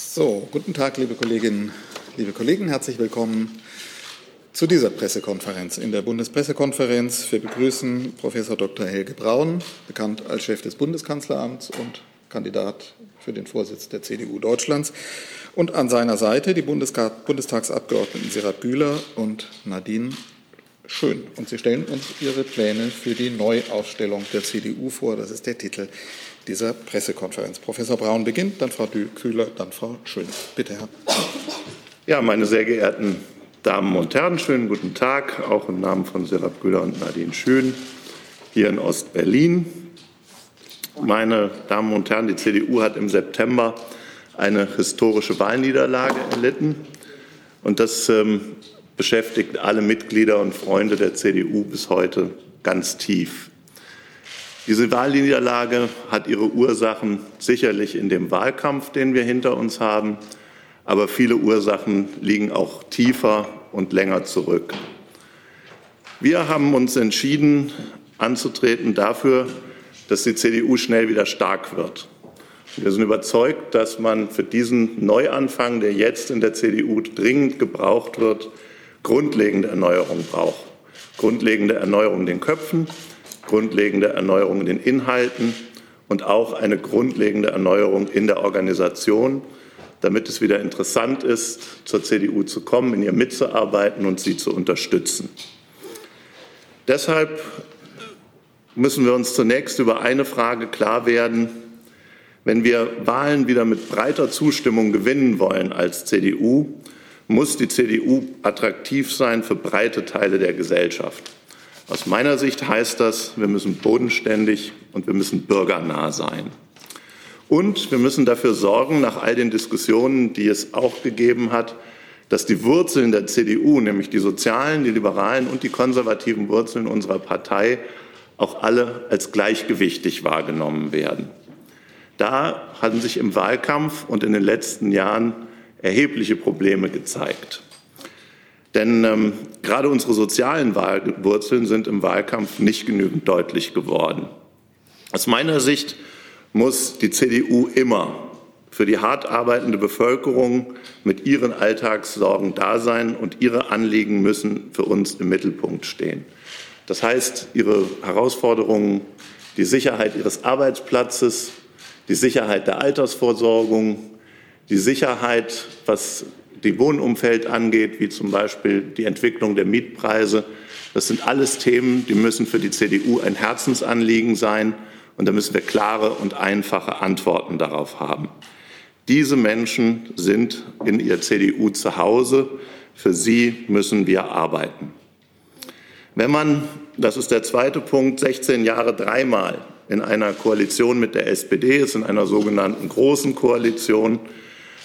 So, guten Tag, liebe Kolleginnen, liebe Kollegen. Herzlich willkommen zu dieser Pressekonferenz. In der Bundespressekonferenz wir begrüßen Professor Dr. Helge Braun, bekannt als Chef des Bundeskanzleramts und Kandidat für den Vorsitz der CDU Deutschlands. Und an seiner Seite die Bundestagsabgeordneten Serat Bühler und Nadine Schön. Und Sie stellen uns Ihre Pläne für die Neuausstellung der CDU vor. Das ist der Titel dieser Pressekonferenz. Professor Braun beginnt, dann Frau Kühler, dann Frau Schön. Bitte, Herr. Ja, meine sehr geehrten Damen und Herren, schönen guten Tag, auch im Namen von Serap Güler und Nadine Schön hier in Ostberlin. Meine Damen und Herren, die CDU hat im September eine historische Wahlniederlage erlitten. Und das ähm, beschäftigt alle Mitglieder und Freunde der CDU bis heute ganz tief. Diese Wahlniederlage hat ihre Ursachen sicherlich in dem Wahlkampf, den wir hinter uns haben, aber viele Ursachen liegen auch tiefer und länger zurück. Wir haben uns entschieden, anzutreten dafür, dass die CDU schnell wieder stark wird. Wir sind überzeugt, dass man für diesen Neuanfang, der jetzt in der CDU dringend gebraucht wird, grundlegende Erneuerung braucht. Grundlegende Erneuerung in den Köpfen, grundlegende Erneuerung in den Inhalten und auch eine grundlegende Erneuerung in der Organisation, damit es wieder interessant ist, zur CDU zu kommen, in ihr mitzuarbeiten und sie zu unterstützen. Deshalb müssen wir uns zunächst über eine Frage klar werden. Wenn wir Wahlen wieder mit breiter Zustimmung gewinnen wollen als CDU, muss die CDU attraktiv sein für breite Teile der Gesellschaft. Aus meiner Sicht heißt das, wir müssen bodenständig und wir müssen bürgernah sein. Und wir müssen dafür sorgen, nach all den Diskussionen, die es auch gegeben hat, dass die Wurzeln der CDU, nämlich die sozialen, die liberalen und die konservativen Wurzeln unserer Partei, auch alle als gleichgewichtig wahrgenommen werden. Da hatten sich im Wahlkampf und in den letzten Jahren erhebliche Probleme gezeigt. Denn ähm, gerade unsere sozialen Wurzeln sind im Wahlkampf nicht genügend deutlich geworden. Aus meiner Sicht muss die CDU immer für die hart arbeitende Bevölkerung mit ihren Alltagssorgen da sein und ihre Anliegen müssen für uns im Mittelpunkt stehen. Das heißt, ihre Herausforderungen, die Sicherheit ihres Arbeitsplatzes, die Sicherheit der Altersvorsorgung, die Sicherheit, was die Wohnumfeld angeht, wie zum Beispiel die Entwicklung der Mietpreise. Das sind alles Themen, die müssen für die CDU ein Herzensanliegen sein. Und da müssen wir klare und einfache Antworten darauf haben. Diese Menschen sind in ihrer CDU zu Hause. Für sie müssen wir arbeiten. Wenn man, das ist der zweite Punkt, 16 Jahre dreimal in einer Koalition mit der SPD ist, in einer sogenannten großen Koalition,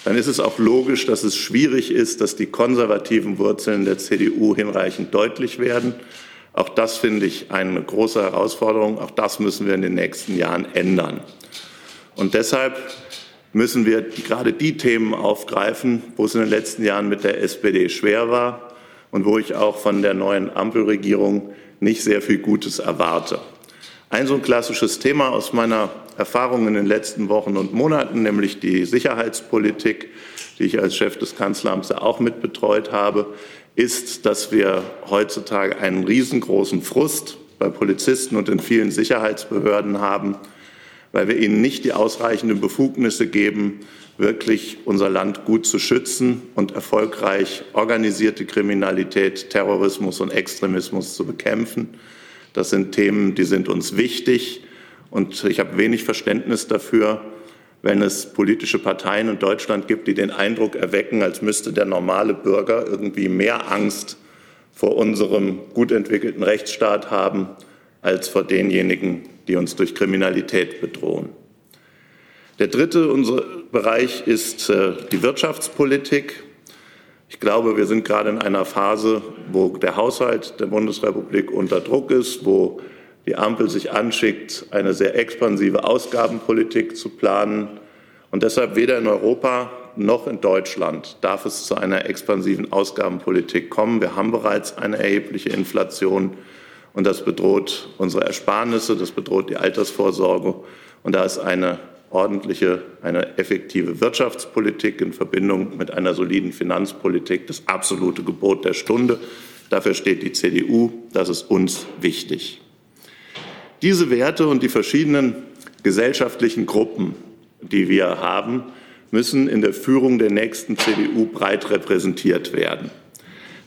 dann ist es auch logisch, dass es schwierig ist, dass die konservativen Wurzeln der CDU hinreichend deutlich werden. Auch das finde ich eine große Herausforderung. Auch das müssen wir in den nächsten Jahren ändern. Und deshalb müssen wir gerade die Themen aufgreifen, wo es in den letzten Jahren mit der SPD schwer war und wo ich auch von der neuen Ampelregierung nicht sehr viel Gutes erwarte. Ein so ein klassisches Thema aus meiner Erfahrung in den letzten Wochen und Monaten, nämlich die Sicherheitspolitik, die ich als Chef des Kanzleramts auch mitbetreut habe, ist, dass wir heutzutage einen riesengroßen Frust bei Polizisten und in vielen Sicherheitsbehörden haben, weil wir ihnen nicht die ausreichenden Befugnisse geben, wirklich unser Land gut zu schützen und erfolgreich organisierte Kriminalität, Terrorismus und Extremismus zu bekämpfen. Das sind Themen, die sind uns wichtig. Und ich habe wenig Verständnis dafür, wenn es politische Parteien in Deutschland gibt, die den Eindruck erwecken, als müsste der normale Bürger irgendwie mehr Angst vor unserem gut entwickelten Rechtsstaat haben, als vor denjenigen, die uns durch Kriminalität bedrohen. Der dritte Bereich ist äh, die Wirtschaftspolitik. Ich glaube, wir sind gerade in einer Phase, wo der Haushalt der Bundesrepublik unter Druck ist, wo die Ampel sich anschickt, eine sehr expansive Ausgabenpolitik zu planen. Und deshalb weder in Europa noch in Deutschland darf es zu einer expansiven Ausgabenpolitik kommen. Wir haben bereits eine erhebliche Inflation und das bedroht unsere Ersparnisse, das bedroht die Altersvorsorge und da ist eine ordentliche, eine effektive Wirtschaftspolitik in Verbindung mit einer soliden Finanzpolitik das absolute Gebot der Stunde. Dafür steht die CDU. Das ist uns wichtig. Diese Werte und die verschiedenen gesellschaftlichen Gruppen, die wir haben, müssen in der Führung der nächsten CDU breit repräsentiert werden.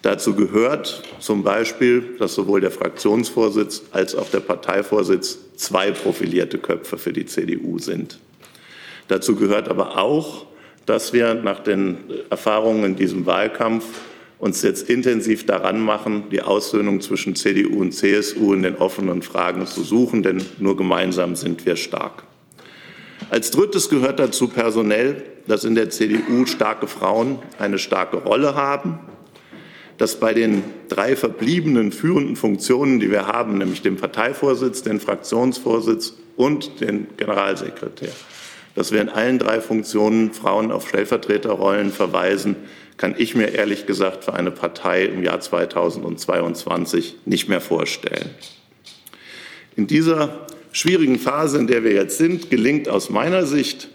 Dazu gehört zum Beispiel, dass sowohl der Fraktionsvorsitz als auch der Parteivorsitz zwei profilierte Köpfe für die CDU sind. Dazu gehört aber auch, dass wir nach den Erfahrungen in diesem Wahlkampf uns jetzt intensiv daran machen, die Aussöhnung zwischen CDU und CSU in den offenen Fragen zu suchen, denn nur gemeinsam sind wir stark. Als drittes gehört dazu personell, dass in der CDU starke Frauen eine starke Rolle haben, dass bei den drei verbliebenen führenden Funktionen, die wir haben, nämlich dem Parteivorsitz, den Fraktionsvorsitz und den Generalsekretär, dass wir in allen drei Funktionen Frauen auf Stellvertreterrollen verweisen, kann ich mir ehrlich gesagt für eine Partei im Jahr 2022 nicht mehr vorstellen. In dieser schwierigen Phase, in der wir jetzt sind, gelingt aus meiner Sicht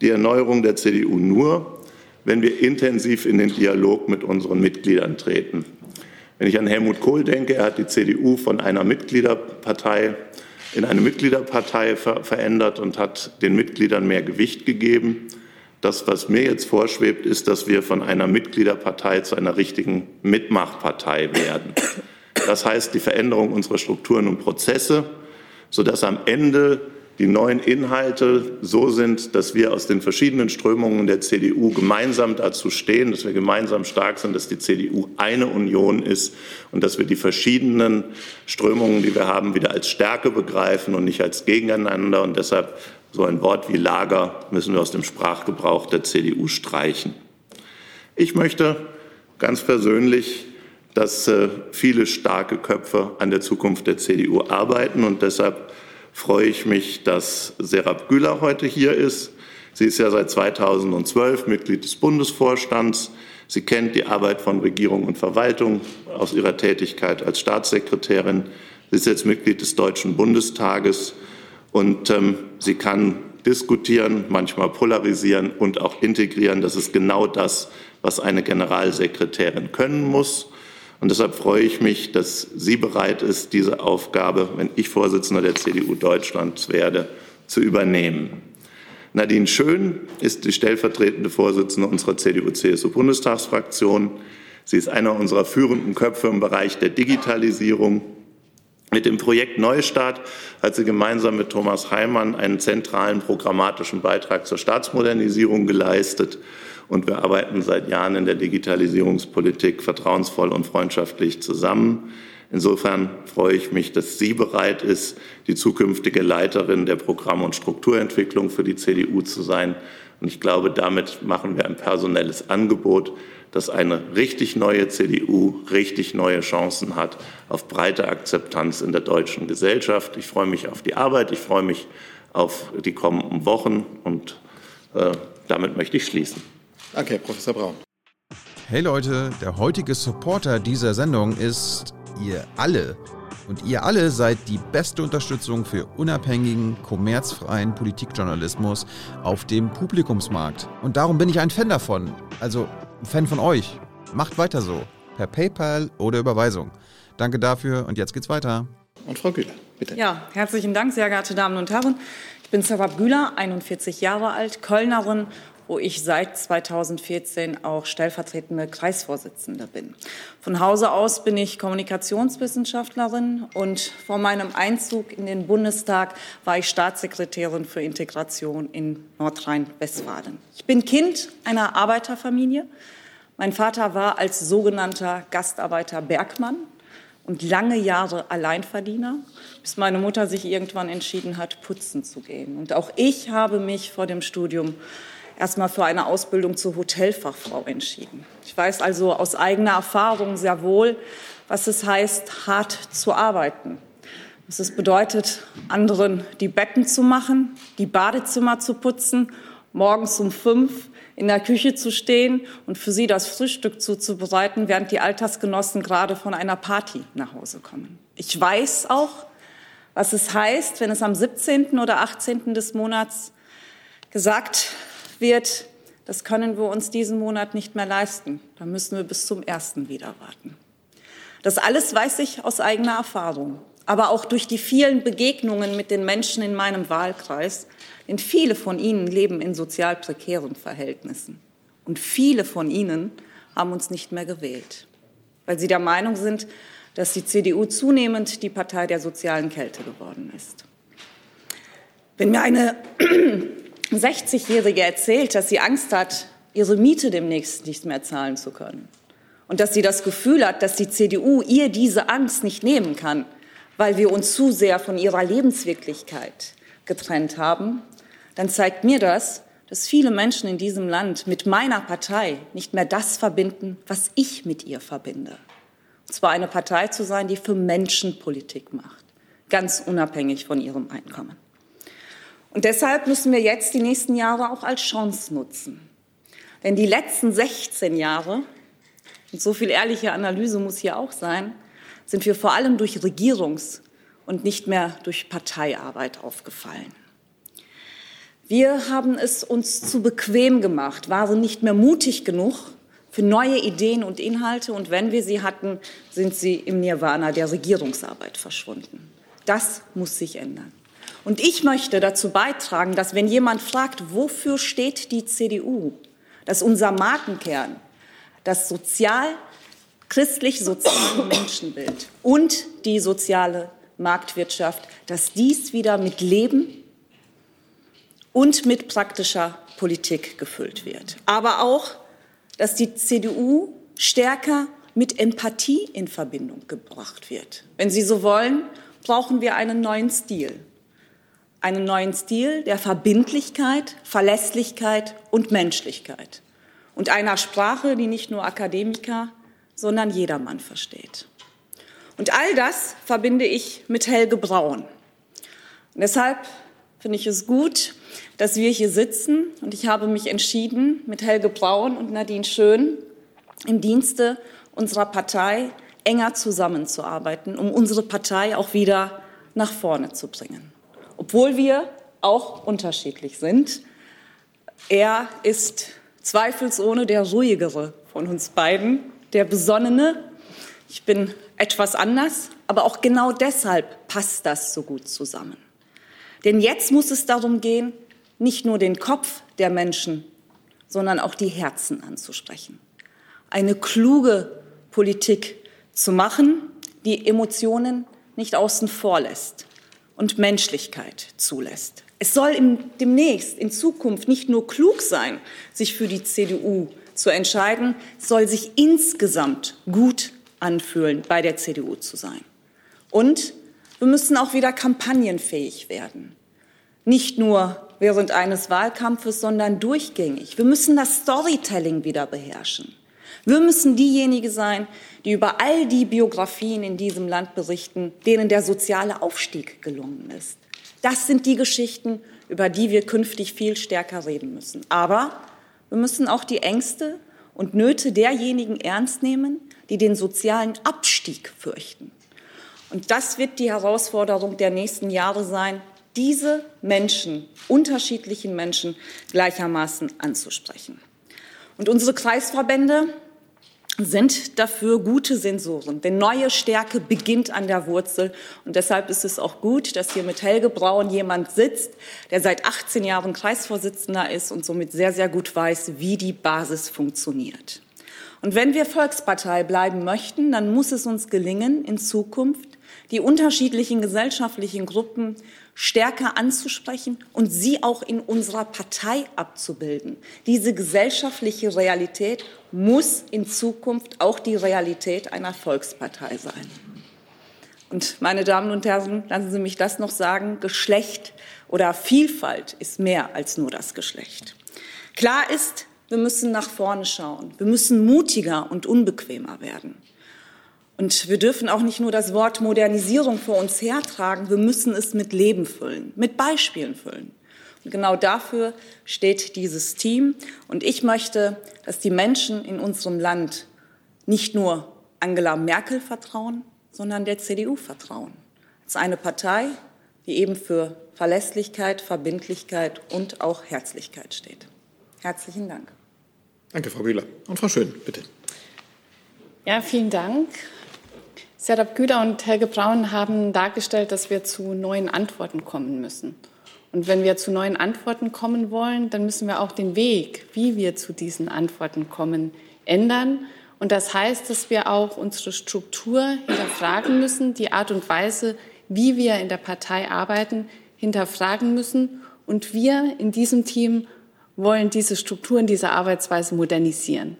die Erneuerung der CDU nur, wenn wir intensiv in den Dialog mit unseren Mitgliedern treten. Wenn ich an Helmut Kohl denke, er hat die CDU von einer Mitgliederpartei in eine Mitgliederpartei ver verändert und hat den Mitgliedern mehr Gewicht gegeben. Das, was mir jetzt vorschwebt, ist, dass wir von einer Mitgliederpartei zu einer richtigen Mitmachpartei werden. Das heißt, die Veränderung unserer Strukturen und Prozesse, sodass am Ende die neuen Inhalte so sind, dass wir aus den verschiedenen Strömungen der CDU gemeinsam dazu stehen, dass wir gemeinsam stark sind, dass die CDU eine Union ist und dass wir die verschiedenen Strömungen, die wir haben, wieder als Stärke begreifen und nicht als Gegeneinander. Und deshalb so ein Wort wie Lager müssen wir aus dem Sprachgebrauch der CDU streichen. Ich möchte ganz persönlich, dass äh, viele starke Köpfe an der Zukunft der CDU arbeiten. Und deshalb freue ich mich, dass Serap Güler heute hier ist. Sie ist ja seit 2012 Mitglied des Bundesvorstands. Sie kennt die Arbeit von Regierung und Verwaltung aus ihrer Tätigkeit als Staatssekretärin. Sie ist jetzt Mitglied des Deutschen Bundestages und ähm, sie kann diskutieren, manchmal polarisieren und auch integrieren. Das ist genau das, was eine Generalsekretärin können muss. Und deshalb freue ich mich, dass sie bereit ist, diese Aufgabe, wenn ich Vorsitzender der CDU Deutschlands werde, zu übernehmen. Nadine Schön ist die stellvertretende Vorsitzende unserer CDU-CSU-Bundestagsfraktion. Sie ist einer unserer führenden Köpfe im Bereich der Digitalisierung mit dem Projekt Neustart hat sie gemeinsam mit Thomas Heimann einen zentralen programmatischen Beitrag zur Staatsmodernisierung geleistet. Und wir arbeiten seit Jahren in der Digitalisierungspolitik vertrauensvoll und freundschaftlich zusammen. Insofern freue ich mich, dass sie bereit ist, die zukünftige Leiterin der Programm- und Strukturentwicklung für die CDU zu sein. Und ich glaube, damit machen wir ein personelles Angebot, dass eine richtig neue CDU richtig neue Chancen hat auf breite Akzeptanz in der deutschen Gesellschaft. Ich freue mich auf die Arbeit, ich freue mich auf die kommenden Wochen und äh, damit möchte ich schließen. Danke, Herr Professor Braun. Hey Leute, der heutige Supporter dieser Sendung ist ihr alle. Und ihr alle seid die beste Unterstützung für unabhängigen, kommerzfreien Politikjournalismus auf dem Publikumsmarkt. Und darum bin ich ein Fan davon. Also Fan von euch. Macht weiter so. Per PayPal oder Überweisung. Danke dafür und jetzt geht's weiter. Und Frau Güler, bitte. Ja, herzlichen Dank, sehr geehrte Damen und Herren. Ich bin Sarab Güler, 41 Jahre alt, Kölnerin, wo ich seit 2014 auch stellvertretende Kreisvorsitzende bin. Von Hause aus bin ich Kommunikationswissenschaftlerin und vor meinem Einzug in den Bundestag war ich Staatssekretärin für Integration in Nordrhein-Westfalen. Ich bin Kind einer Arbeiterfamilie. Mein Vater war als sogenannter Gastarbeiter Bergmann und lange Jahre Alleinverdiener, bis meine Mutter sich irgendwann entschieden hat, putzen zu gehen. Und auch ich habe mich vor dem Studium erstmal für eine Ausbildung zur Hotelfachfrau entschieden. Ich weiß also aus eigener Erfahrung sehr wohl, was es heißt, hart zu arbeiten. Was es bedeutet, anderen die Betten zu machen, die Badezimmer zu putzen, morgens um fünf in der Küche zu stehen und für sie das Frühstück zuzubereiten, während die Altersgenossen gerade von einer Party nach Hause kommen. Ich weiß auch, was es heißt, wenn es am 17. oder 18. des Monats gesagt wird, das können wir uns diesen Monat nicht mehr leisten. Da müssen wir bis zum ersten wieder warten. Das alles weiß ich aus eigener Erfahrung, aber auch durch die vielen Begegnungen mit den Menschen in meinem Wahlkreis. Denn viele von ihnen leben in sozial prekären Verhältnissen. Und viele von ihnen haben uns nicht mehr gewählt, weil sie der Meinung sind, dass die CDU zunehmend die Partei der sozialen Kälte geworden ist. Wenn mir eine 60-Jährige erzählt, dass sie Angst hat, ihre Miete demnächst nicht mehr zahlen zu können und dass sie das Gefühl hat, dass die CDU ihr diese Angst nicht nehmen kann, weil wir uns zu sehr von ihrer Lebenswirklichkeit getrennt haben, dann zeigt mir das, dass viele Menschen in diesem Land mit meiner Partei nicht mehr das verbinden, was ich mit ihr verbinde. Und zwar eine Partei zu sein, die für Menschen Politik macht, ganz unabhängig von ihrem Einkommen. Und deshalb müssen wir jetzt die nächsten Jahre auch als Chance nutzen. Denn die letzten 16 Jahre, und so viel ehrliche Analyse muss hier auch sein, sind wir vor allem durch Regierungs- und nicht mehr durch Parteiarbeit aufgefallen. Wir haben es uns zu bequem gemacht, waren nicht mehr mutig genug für neue Ideen und Inhalte. Und wenn wir sie hatten, sind sie im Nirvana der Regierungsarbeit verschwunden. Das muss sich ändern. Und ich möchte dazu beitragen, dass wenn jemand fragt, wofür steht die CDU, dass unser Markenkern das sozial, christlich-soziale Menschenbild und die soziale Marktwirtschaft, dass dies wieder mit Leben und mit praktischer Politik gefüllt wird. Aber auch, dass die CDU stärker mit Empathie in Verbindung gebracht wird. Wenn Sie so wollen, brauchen wir einen neuen Stil einen neuen Stil der Verbindlichkeit, Verlässlichkeit und Menschlichkeit und einer Sprache, die nicht nur Akademiker, sondern jedermann versteht. Und all das verbinde ich mit Helge Braun. Und deshalb finde ich es gut, dass wir hier sitzen und ich habe mich entschieden, mit Helge Braun und Nadine Schön im Dienste unserer Partei enger zusammenzuarbeiten, um unsere Partei auch wieder nach vorne zu bringen obwohl wir auch unterschiedlich sind. Er ist zweifelsohne der ruhigere von uns beiden, der besonnene. Ich bin etwas anders, aber auch genau deshalb passt das so gut zusammen. Denn jetzt muss es darum gehen, nicht nur den Kopf der Menschen, sondern auch die Herzen anzusprechen. Eine kluge Politik zu machen, die Emotionen nicht außen vor lässt und Menschlichkeit zulässt. Es soll im, demnächst in Zukunft nicht nur klug sein, sich für die CDU zu entscheiden, es soll sich insgesamt gut anfühlen, bei der CDU zu sein. Und wir müssen auch wieder kampagnenfähig werden. Nicht nur während eines Wahlkampfes, sondern durchgängig. Wir müssen das Storytelling wieder beherrschen. Wir müssen diejenigen sein, die über all die Biografien in diesem Land berichten, denen der soziale Aufstieg gelungen ist. Das sind die Geschichten, über die wir künftig viel stärker reden müssen. Aber wir müssen auch die Ängste und Nöte derjenigen ernst nehmen, die den sozialen Abstieg fürchten. Und das wird die Herausforderung der nächsten Jahre sein, diese Menschen, unterschiedlichen Menschen gleichermaßen anzusprechen. Und unsere Kreisverbände sind dafür gute Sensoren. Denn neue Stärke beginnt an der Wurzel. Und deshalb ist es auch gut, dass hier mit Helge Braun jemand sitzt, der seit 18 Jahren Kreisvorsitzender ist und somit sehr, sehr gut weiß, wie die Basis funktioniert. Und wenn wir Volkspartei bleiben möchten, dann muss es uns gelingen, in Zukunft die unterschiedlichen gesellschaftlichen Gruppen stärker anzusprechen und sie auch in unserer Partei abzubilden. Diese gesellschaftliche Realität muss in Zukunft auch die Realität einer Volkspartei sein. Und meine Damen und Herren, lassen Sie mich das noch sagen, Geschlecht oder Vielfalt ist mehr als nur das Geschlecht. Klar ist, wir müssen nach vorne schauen. Wir müssen mutiger und unbequemer werden. Und wir dürfen auch nicht nur das Wort Modernisierung vor uns hertragen, wir müssen es mit Leben füllen, mit Beispielen füllen. Und genau dafür steht dieses Team. Und ich möchte, dass die Menschen in unserem Land nicht nur Angela Merkel vertrauen, sondern der CDU vertrauen. Als eine Partei, die eben für Verlässlichkeit, Verbindlichkeit und auch Herzlichkeit steht. Herzlichen Dank. Danke, Frau Bühler. Und Frau Schön, bitte. Ja, vielen Dank. Serap Güder und Helge Braun haben dargestellt, dass wir zu neuen Antworten kommen müssen. Und wenn wir zu neuen Antworten kommen wollen, dann müssen wir auch den Weg, wie wir zu diesen Antworten kommen, ändern. Und das heißt, dass wir auch unsere Struktur hinterfragen müssen, die Art und Weise, wie wir in der Partei arbeiten, hinterfragen müssen. Und wir in diesem Team wollen diese Strukturen, diese Arbeitsweise modernisieren.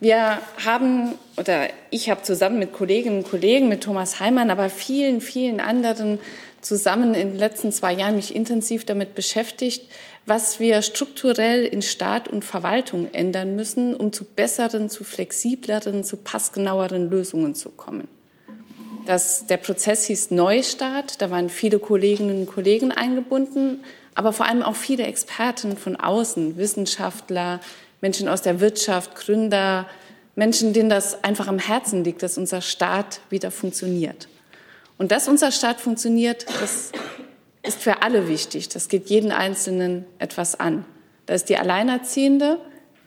Wir haben, oder ich habe zusammen mit Kolleginnen und Kollegen, mit Thomas Heimann, aber vielen, vielen anderen zusammen in den letzten zwei Jahren mich intensiv damit beschäftigt, was wir strukturell in Staat und Verwaltung ändern müssen, um zu besseren, zu flexibleren, zu passgenaueren Lösungen zu kommen. Das, der Prozess hieß Neustart, da waren viele Kolleginnen und Kollegen eingebunden, aber vor allem auch viele Experten von außen, Wissenschaftler, Menschen aus der Wirtschaft, Gründer, Menschen, denen das einfach am Herzen liegt, dass unser Staat wieder funktioniert. Und dass unser Staat funktioniert, das ist für alle wichtig. Das geht jeden Einzelnen etwas an. Da ist die Alleinerziehende,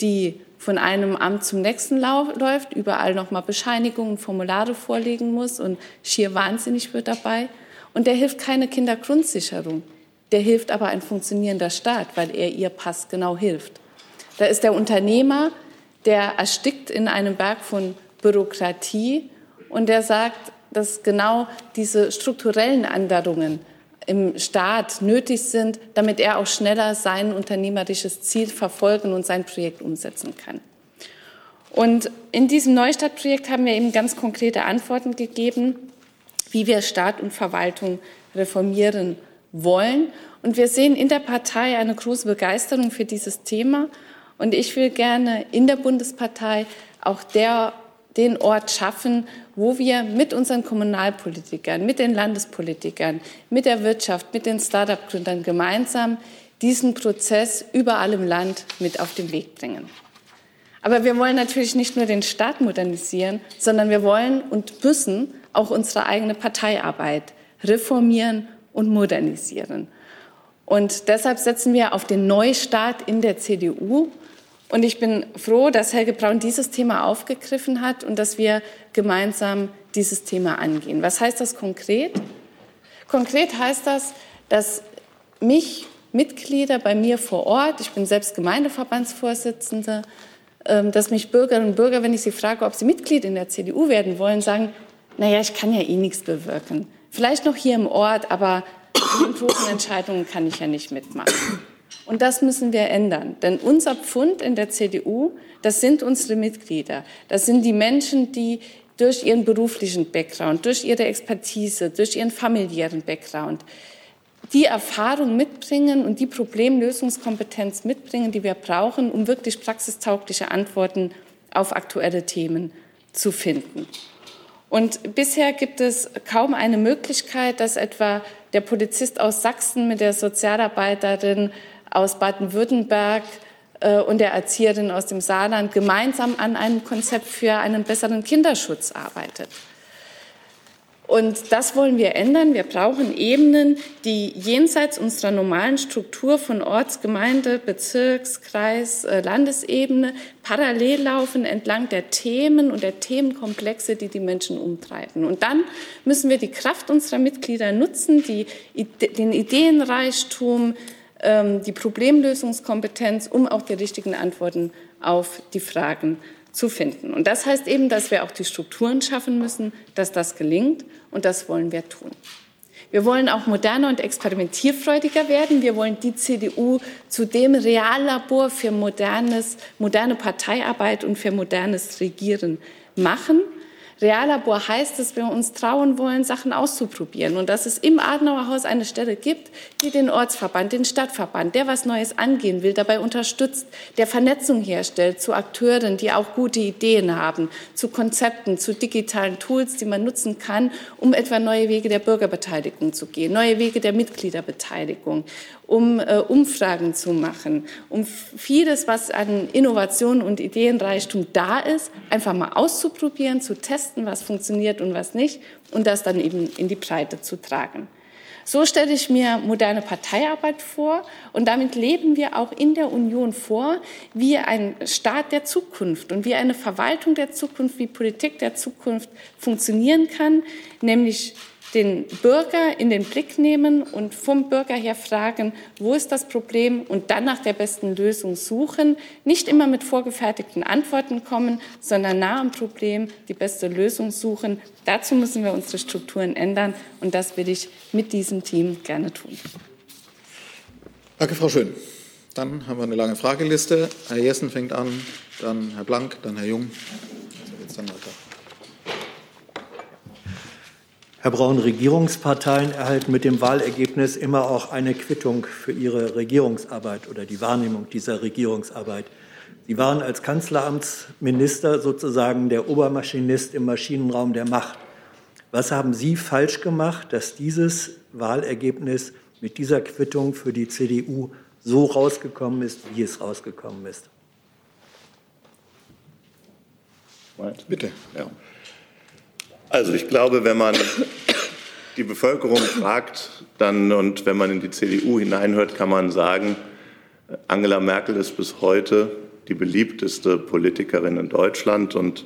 die von einem Amt zum nächsten läuft, überall nochmal Bescheinigungen, Formulare vorlegen muss und schier wahnsinnig wird dabei. Und der hilft keine Kindergrundsicherung. Der hilft aber ein funktionierender Staat, weil er ihr Pass genau hilft. Da ist der Unternehmer, der erstickt in einem Berg von Bürokratie und der sagt, dass genau diese strukturellen Änderungen im Staat nötig sind, damit er auch schneller sein unternehmerisches Ziel verfolgen und sein Projekt umsetzen kann. Und in diesem Neustartprojekt haben wir eben ganz konkrete Antworten gegeben, wie wir Staat und Verwaltung reformieren wollen. Und wir sehen in der Partei eine große Begeisterung für dieses Thema. Und ich will gerne in der Bundespartei auch der, den Ort schaffen, wo wir mit unseren Kommunalpolitikern, mit den Landespolitikern, mit der Wirtschaft, mit den Start-up-Gründern gemeinsam diesen Prozess überall im Land mit auf den Weg bringen. Aber wir wollen natürlich nicht nur den Staat modernisieren, sondern wir wollen und müssen auch unsere eigene Parteiarbeit reformieren und modernisieren. Und deshalb setzen wir auf den Neustart in der CDU und ich bin froh, dass Helge Braun dieses Thema aufgegriffen hat und dass wir gemeinsam dieses Thema angehen. Was heißt das konkret? Konkret heißt das, dass mich Mitglieder bei mir vor Ort, ich bin selbst Gemeindeverbandsvorsitzende, ähm, dass mich Bürgerinnen und Bürger, wenn ich sie frage, ob sie Mitglied in der CDU werden wollen, sagen, naja, ich kann ja eh nichts bewirken. Vielleicht noch hier im Ort, aber in großen Entscheidungen kann ich ja nicht mitmachen. Und das müssen wir ändern. Denn unser Pfund in der CDU, das sind unsere Mitglieder. Das sind die Menschen, die durch ihren beruflichen Background, durch ihre Expertise, durch ihren familiären Background die Erfahrung mitbringen und die Problemlösungskompetenz mitbringen, die wir brauchen, um wirklich praxistaugliche Antworten auf aktuelle Themen zu finden. Und bisher gibt es kaum eine Möglichkeit, dass etwa der Polizist aus Sachsen mit der Sozialarbeiterin aus Baden-Württemberg äh, und der Erzieherin aus dem Saarland gemeinsam an einem Konzept für einen besseren Kinderschutz arbeitet. Und das wollen wir ändern. Wir brauchen Ebenen, die jenseits unserer normalen Struktur von Ortsgemeinde, Bezirks, Kreis, äh, Landesebene parallel laufen entlang der Themen und der Themenkomplexe, die die Menschen umtreiben. Und dann müssen wir die Kraft unserer Mitglieder nutzen, die, den Ideenreichtum, die Problemlösungskompetenz, um auch die richtigen Antworten auf die Fragen zu finden. Und das heißt eben, dass wir auch die Strukturen schaffen müssen, dass das gelingt. Und das wollen wir tun. Wir wollen auch moderner und experimentierfreudiger werden. Wir wollen die CDU zu dem Reallabor für modernes, moderne Parteiarbeit und für modernes Regieren machen. Reallabor heißt, dass wir uns trauen wollen, Sachen auszuprobieren. Und dass es im Adenauer Haus eine Stelle gibt, die den Ortsverband, den Stadtverband, der was Neues angehen will, dabei unterstützt, der Vernetzung herstellt zu Akteuren, die auch gute Ideen haben, zu Konzepten, zu digitalen Tools, die man nutzen kann, um etwa neue Wege der Bürgerbeteiligung zu gehen, neue Wege der Mitgliederbeteiligung, um äh, Umfragen zu machen, um vieles, was an Innovation und Ideenreichtum da ist, einfach mal auszuprobieren, zu testen, was funktioniert und was nicht und das dann eben in die Breite zu tragen. So stelle ich mir moderne Parteiarbeit vor und damit leben wir auch in der Union vor, wie ein Staat der Zukunft und wie eine Verwaltung der Zukunft, wie Politik der Zukunft funktionieren kann, nämlich den Bürger in den Blick nehmen und vom Bürger her fragen, wo ist das Problem und dann nach der besten Lösung suchen. Nicht immer mit vorgefertigten Antworten kommen, sondern nah am Problem die beste Lösung suchen. Dazu müssen wir unsere Strukturen ändern und das will ich mit diesem Team gerne tun. Danke, Frau Schön. Dann haben wir eine lange Frageliste. Herr Jessen fängt an, dann Herr Blank, dann Herr Jung. So geht's dann weiter. Herr Braun, Regierungsparteien erhalten mit dem Wahlergebnis immer auch eine Quittung für ihre Regierungsarbeit oder die Wahrnehmung dieser Regierungsarbeit. Sie waren als Kanzleramtsminister sozusagen der Obermaschinist im Maschinenraum der Macht. Was haben Sie falsch gemacht, dass dieses Wahlergebnis mit dieser Quittung für die CDU so rausgekommen ist, wie es rausgekommen ist? Bitte. Ja. Also ich glaube, wenn man die Bevölkerung fragt, dann und wenn man in die CDU hineinhört, kann man sagen, Angela Merkel ist bis heute die beliebteste Politikerin in Deutschland und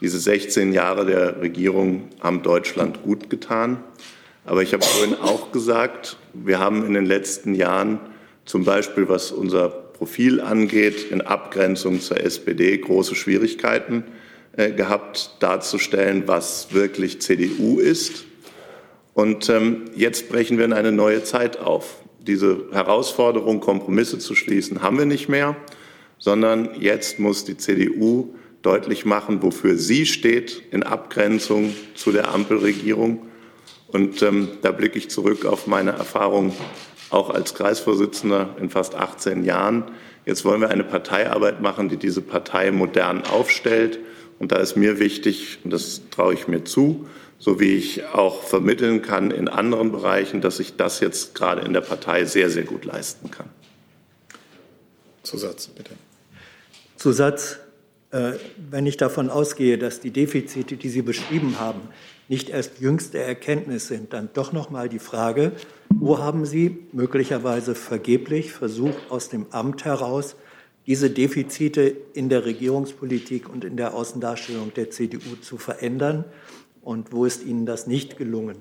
diese 16 Jahre der Regierung haben Deutschland gut getan. Aber ich habe vorhin auch gesagt, wir haben in den letzten Jahren zum Beispiel, was unser Profil angeht, in Abgrenzung zur SPD große Schwierigkeiten gehabt, darzustellen, was wirklich CDU ist. Und ähm, jetzt brechen wir in eine neue Zeit auf. Diese Herausforderung, Kompromisse zu schließen, haben wir nicht mehr, sondern jetzt muss die CDU deutlich machen, wofür sie steht in Abgrenzung zu der Ampelregierung. Und ähm, da blicke ich zurück auf meine Erfahrung auch als Kreisvorsitzender in fast 18 Jahren. Jetzt wollen wir eine Parteiarbeit machen, die diese Partei modern aufstellt und da ist mir wichtig, und das traue ich mir zu, so wie ich auch vermitteln kann in anderen Bereichen, dass ich das jetzt gerade in der Partei sehr, sehr gut leisten kann. Zusatz, bitte. Zusatz, äh, wenn ich davon ausgehe, dass die Defizite, die Sie beschrieben haben, nicht erst jüngste Erkenntnis sind, dann doch noch mal die Frage, wo haben Sie möglicherweise vergeblich versucht, aus dem Amt heraus diese Defizite in der Regierungspolitik und in der Außendarstellung der CDU zu verändern? Und wo ist Ihnen das nicht gelungen?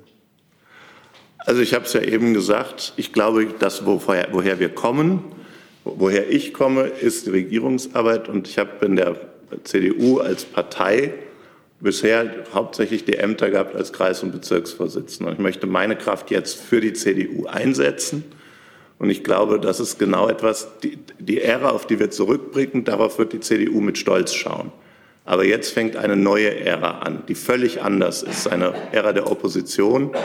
Also ich habe es ja eben gesagt, ich glaube, dass woher, woher wir kommen, woher ich komme, ist die Regierungsarbeit. Und ich habe in der CDU als Partei bisher hauptsächlich die Ämter gehabt als Kreis- und Bezirksvorsitzender. Ich möchte meine Kraft jetzt für die CDU einsetzen und ich glaube, das ist genau etwas, die, die Ära, auf die wir zurückblicken, darauf wird die CDU mit Stolz schauen. Aber jetzt fängt eine neue Ära an, die völlig anders ist, eine Ära der Opposition.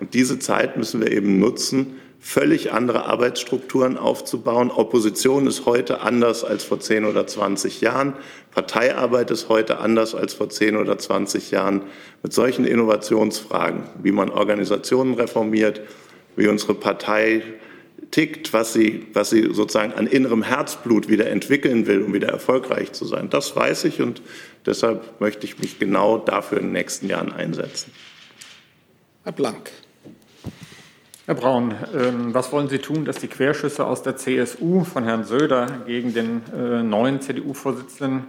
Und diese Zeit müssen wir eben nutzen, völlig andere Arbeitsstrukturen aufzubauen. Opposition ist heute anders als vor 10 oder 20 Jahren. Parteiarbeit ist heute anders als vor 10 oder 20 Jahren. Mit solchen Innovationsfragen, wie man Organisationen reformiert, wie unsere Partei tickt, was sie, was sie sozusagen an innerem Herzblut wieder entwickeln will, um wieder erfolgreich zu sein. Das weiß ich und deshalb möchte ich mich genau dafür in den nächsten Jahren einsetzen. Herr Blank. Herr Braun, ähm, was wollen Sie tun, dass die Querschüsse aus der CSU von Herrn Söder gegen den äh, neuen CDU-Vorsitzenden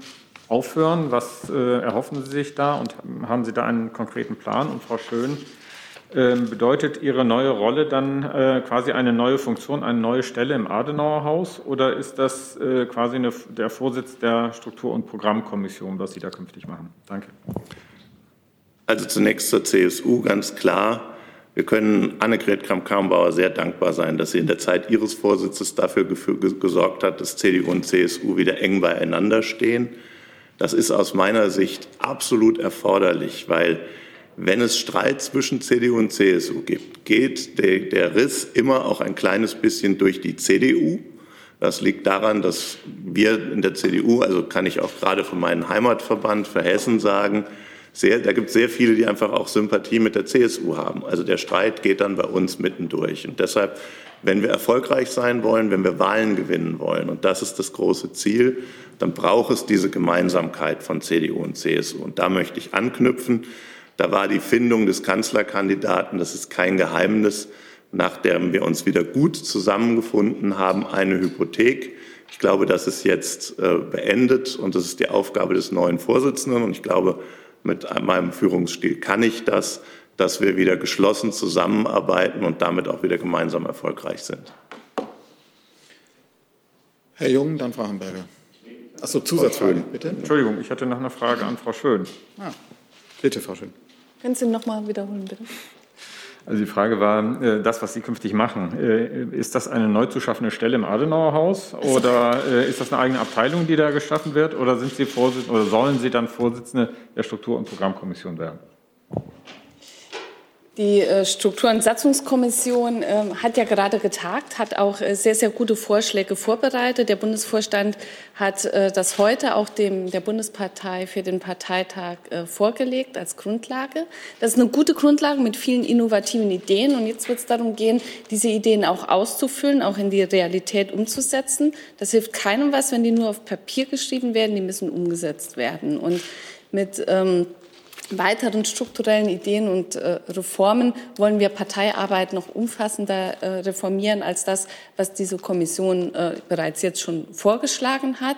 aufhören? Was äh, erhoffen Sie sich da und haben Sie da einen konkreten Plan? Und Frau Schön, bedeutet Ihre neue Rolle dann äh, quasi eine neue Funktion, eine neue Stelle im Adenauer Haus oder ist das äh, quasi eine, der Vorsitz der Struktur- und Programmkommission, was Sie da künftig machen? Danke. Also zunächst zur CSU ganz klar. Wir können Annegret Kramp-Karrenbauer sehr dankbar sein, dass sie in der Zeit ihres Vorsitzes dafür gesorgt hat, dass CDU und CSU wieder eng beieinander stehen. Das ist aus meiner Sicht absolut erforderlich, weil wenn es Streit zwischen CDU und CSU gibt, geht der, der Riss immer auch ein kleines bisschen durch die CDU. Das liegt daran, dass wir in der CDU, also kann ich auch gerade von meinem Heimatverband für Hessen sagen, sehr, da gibt es sehr viele, die einfach auch Sympathie mit der CSU haben. Also der Streit geht dann bei uns mittendurch. Und deshalb, wenn wir erfolgreich sein wollen, wenn wir Wahlen gewinnen wollen, und das ist das große Ziel, dann braucht es diese Gemeinsamkeit von CDU und CSU. Und da möchte ich anknüpfen. Da war die Findung des Kanzlerkandidaten, das ist kein Geheimnis, nachdem wir uns wieder gut zusammengefunden haben, eine Hypothek. Ich glaube, das ist jetzt äh, beendet und das ist die Aufgabe des neuen Vorsitzenden. Und ich glaube, mit meinem Führungsstil kann ich das, dass wir wieder geschlossen zusammenarbeiten und damit auch wieder gemeinsam erfolgreich sind. Herr Jung, dann Frau Hamburger. Achso, Zusatzfrage, bitte. Entschuldigung, ich hatte noch eine Frage an Frau Schön. Ah, bitte, Frau Schön. Können Sie noch mal wiederholen, bitte? Also die Frage war, äh, das, was Sie künftig machen, äh, ist das eine neu zu schaffende Stelle im Adenauer Haus oder äh, ist das eine eigene Abteilung, die da geschaffen wird oder sind Sie oder sollen Sie dann Vorsitzende der Struktur- und Programmkommission werden? Die äh, Struktur- und Satzungskommission ähm, hat ja gerade getagt, hat auch äh, sehr, sehr gute Vorschläge vorbereitet. Der Bundesvorstand hat äh, das heute auch dem, der Bundespartei für den Parteitag vorgelegt als Grundlage. Das ist eine gute Grundlage mit vielen innovativen Ideen. Und jetzt wird es darum gehen, diese Ideen auch auszufüllen, auch in die Realität umzusetzen. Das hilft keinem was, wenn die nur auf Papier geschrieben werden. Die müssen umgesetzt werden. Und mit ähm, weiteren strukturellen Ideen und äh, Reformen wollen wir Parteiarbeit noch umfassender äh, reformieren als das, was diese Kommission äh, bereits jetzt schon vorgeschlagen hat.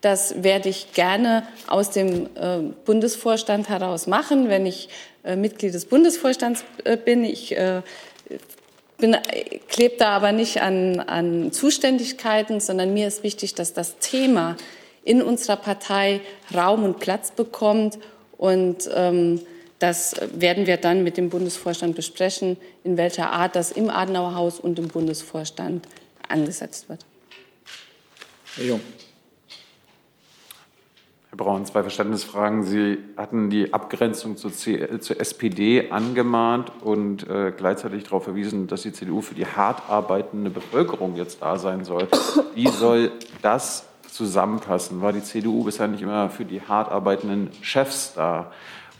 Das werde ich gerne aus dem äh, Bundesvorstand heraus machen, wenn ich äh, Mitglied des Bundesvorstands äh, bin. Ich bin, klebe da aber nicht an, an Zuständigkeiten, sondern mir ist wichtig, dass das Thema in unserer Partei Raum und Platz bekommt und ähm, das werden wir dann mit dem Bundesvorstand besprechen, in welcher Art das im Adenauer Haus und im Bundesvorstand angesetzt wird. Herr Jung. Herr Braun, zwei Verständnisfragen. Sie hatten die Abgrenzung zur, C zur SPD angemahnt und äh, gleichzeitig darauf verwiesen, dass die CDU für die hart arbeitende Bevölkerung jetzt da sein soll. Wie soll das zusammenpassen? War die CDU bisher nicht immer für die hart arbeitenden Chefs da?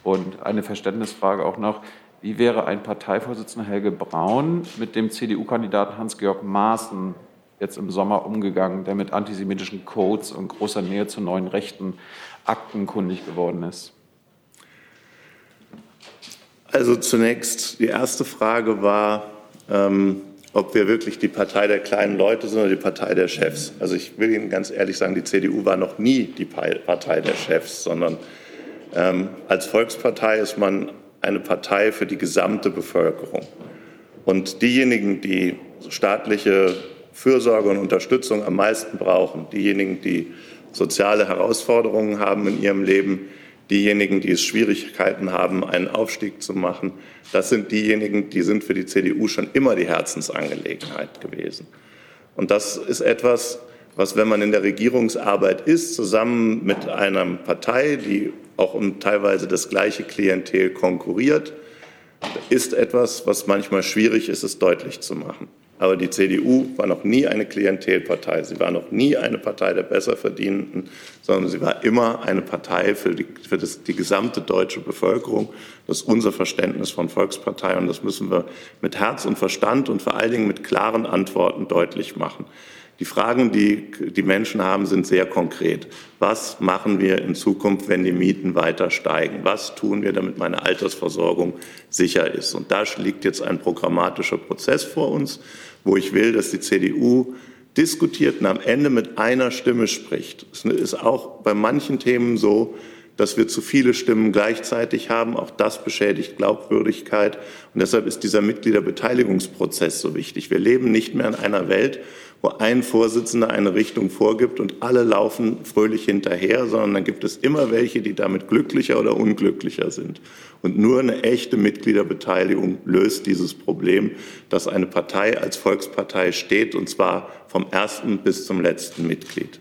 Und eine Verständnisfrage auch noch. Wie wäre ein Parteivorsitzender Helge Braun mit dem CDU-Kandidaten Hans-Georg Maaßen jetzt im Sommer umgegangen, der mit antisemitischen Codes und großer Nähe zu neuen Rechten aktenkundig geworden ist? Also zunächst, die erste Frage war, ähm, ob wir wirklich die Partei der kleinen Leute sind oder die Partei der Chefs. Also ich will Ihnen ganz ehrlich sagen, die CDU war noch nie die Partei der Chefs, sondern ähm, als Volkspartei ist man eine Partei für die gesamte Bevölkerung. Und diejenigen, die staatliche Fürsorge und Unterstützung am meisten brauchen, diejenigen, die soziale Herausforderungen haben in ihrem Leben, diejenigen, die es Schwierigkeiten haben, einen Aufstieg zu machen, das sind diejenigen, die sind für die CDU schon immer die Herzensangelegenheit gewesen. Und das ist etwas, was, wenn man in der Regierungsarbeit ist, zusammen mit einer Partei, die auch um teilweise das gleiche Klientel konkurriert, ist etwas, was manchmal schwierig ist, es deutlich zu machen. Aber die CDU war noch nie eine Klientelpartei. Sie war noch nie eine Partei der Besserverdienenden, sondern sie war immer eine Partei für, die, für das, die gesamte deutsche Bevölkerung. Das ist unser Verständnis von Volkspartei und das müssen wir mit Herz und Verstand und vor allen Dingen mit klaren Antworten deutlich machen. Die Fragen, die die Menschen haben, sind sehr konkret. Was machen wir in Zukunft, wenn die Mieten weiter steigen? Was tun wir, damit meine Altersversorgung sicher ist? Und da liegt jetzt ein programmatischer Prozess vor uns, wo ich will, dass die CDU diskutiert und am Ende mit einer Stimme spricht. Es ist auch bei manchen Themen so, dass wir zu viele Stimmen gleichzeitig haben. Auch das beschädigt Glaubwürdigkeit. Und deshalb ist dieser Mitgliederbeteiligungsprozess so wichtig. Wir leben nicht mehr in einer Welt, wo ein Vorsitzender eine Richtung vorgibt und alle laufen fröhlich hinterher, sondern dann gibt es immer welche, die damit glücklicher oder unglücklicher sind. Und nur eine echte Mitgliederbeteiligung löst dieses Problem, dass eine Partei als Volkspartei steht, und zwar vom ersten bis zum letzten Mitglied.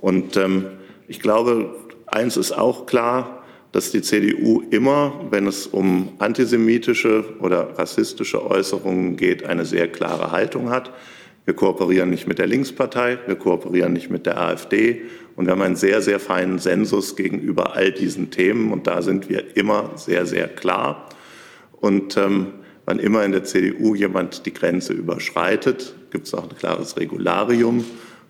Und ähm, ich glaube, eins ist auch klar, dass die CDU immer, wenn es um antisemitische oder rassistische Äußerungen geht, eine sehr klare Haltung hat. Wir kooperieren nicht mit der Linkspartei, wir kooperieren nicht mit der AfD. Und wir haben einen sehr, sehr feinen Sensus gegenüber all diesen Themen. Und da sind wir immer sehr, sehr klar. Und ähm, wann immer in der CDU jemand die Grenze überschreitet, gibt es auch ein klares Regularium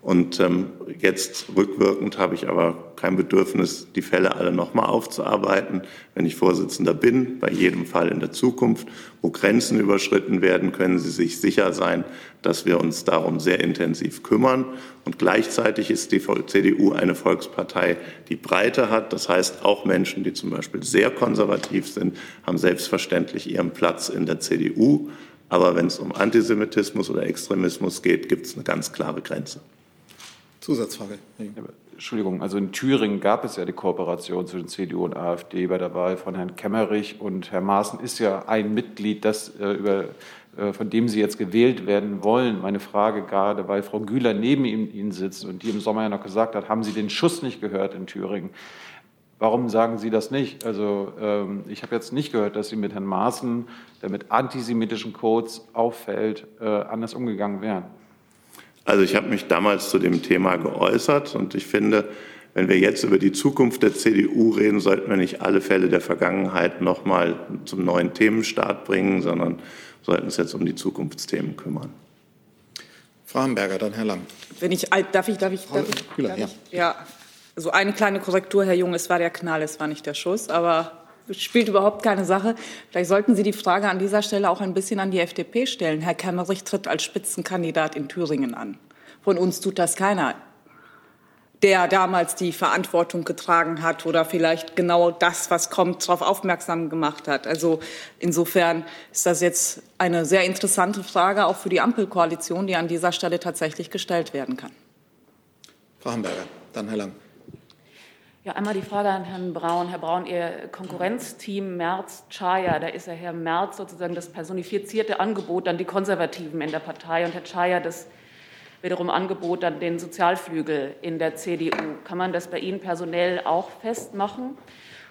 Und ähm, jetzt rückwirkend habe ich aber kein Bedürfnis, die Fälle alle nochmal aufzuarbeiten. Wenn ich Vorsitzender bin, bei jedem Fall in der Zukunft, wo Grenzen überschritten werden, können Sie sich sicher sein, dass wir uns darum sehr intensiv kümmern. Und gleichzeitig ist die CDU eine Volkspartei, die Breite hat. Das heißt, auch Menschen, die zum Beispiel sehr konservativ sind, haben selbstverständlich ihren Platz in der CDU. Aber wenn es um Antisemitismus oder Extremismus geht, gibt es eine ganz klare Grenze. Zusatzfrage. Entschuldigung, also in Thüringen gab es ja die Kooperation zwischen CDU und AfD bei der Wahl von Herrn Kemmerich und Herr Maaßen ist ja ein Mitglied, das, äh, über, äh, von dem Sie jetzt gewählt werden wollen. Meine Frage gerade, weil Frau Güler neben Ihnen sitzt und die im Sommer ja noch gesagt hat, haben Sie den Schuss nicht gehört in Thüringen? Warum sagen Sie das nicht? Also ähm, ich habe jetzt nicht gehört, dass Sie mit Herrn Maaßen, der mit antisemitischen Codes auffällt, äh, anders umgegangen wären. Also ich habe mich damals zu dem Thema geäußert und ich finde, wenn wir jetzt über die Zukunft der CDU reden, sollten wir nicht alle Fälle der Vergangenheit noch mal zum neuen Themenstart bringen, sondern sollten uns jetzt um die Zukunftsthemen kümmern. Frau Hamburger, dann Herr Lang. Wenn ich, darf ich, darf ich, darf ich, Kühler, darf ja. ich ja, so eine kleine Korrektur, Herr Jung, es war der Knall, es war nicht der Schuss, aber spielt überhaupt keine Sache. Vielleicht sollten Sie die Frage an dieser Stelle auch ein bisschen an die FDP stellen. Herr Kemmerich tritt als Spitzenkandidat in Thüringen an. Von uns tut das keiner, der damals die Verantwortung getragen hat oder vielleicht genau das, was kommt, darauf aufmerksam gemacht hat. Also insofern ist das jetzt eine sehr interessante Frage auch für die Ampelkoalition, die an dieser Stelle tatsächlich gestellt werden kann. Frau Hamburger, dann Herr Lang. Ja, einmal die Frage an Herrn Braun. Herr Braun, Ihr Konkurrenzteam Merz-Chaya, da ist ja Herr Merz sozusagen das personifizierte Angebot an die Konservativen in der Partei und Herr Chaya das wiederum Angebot an den Sozialflügel in der CDU. Kann man das bei Ihnen personell auch festmachen?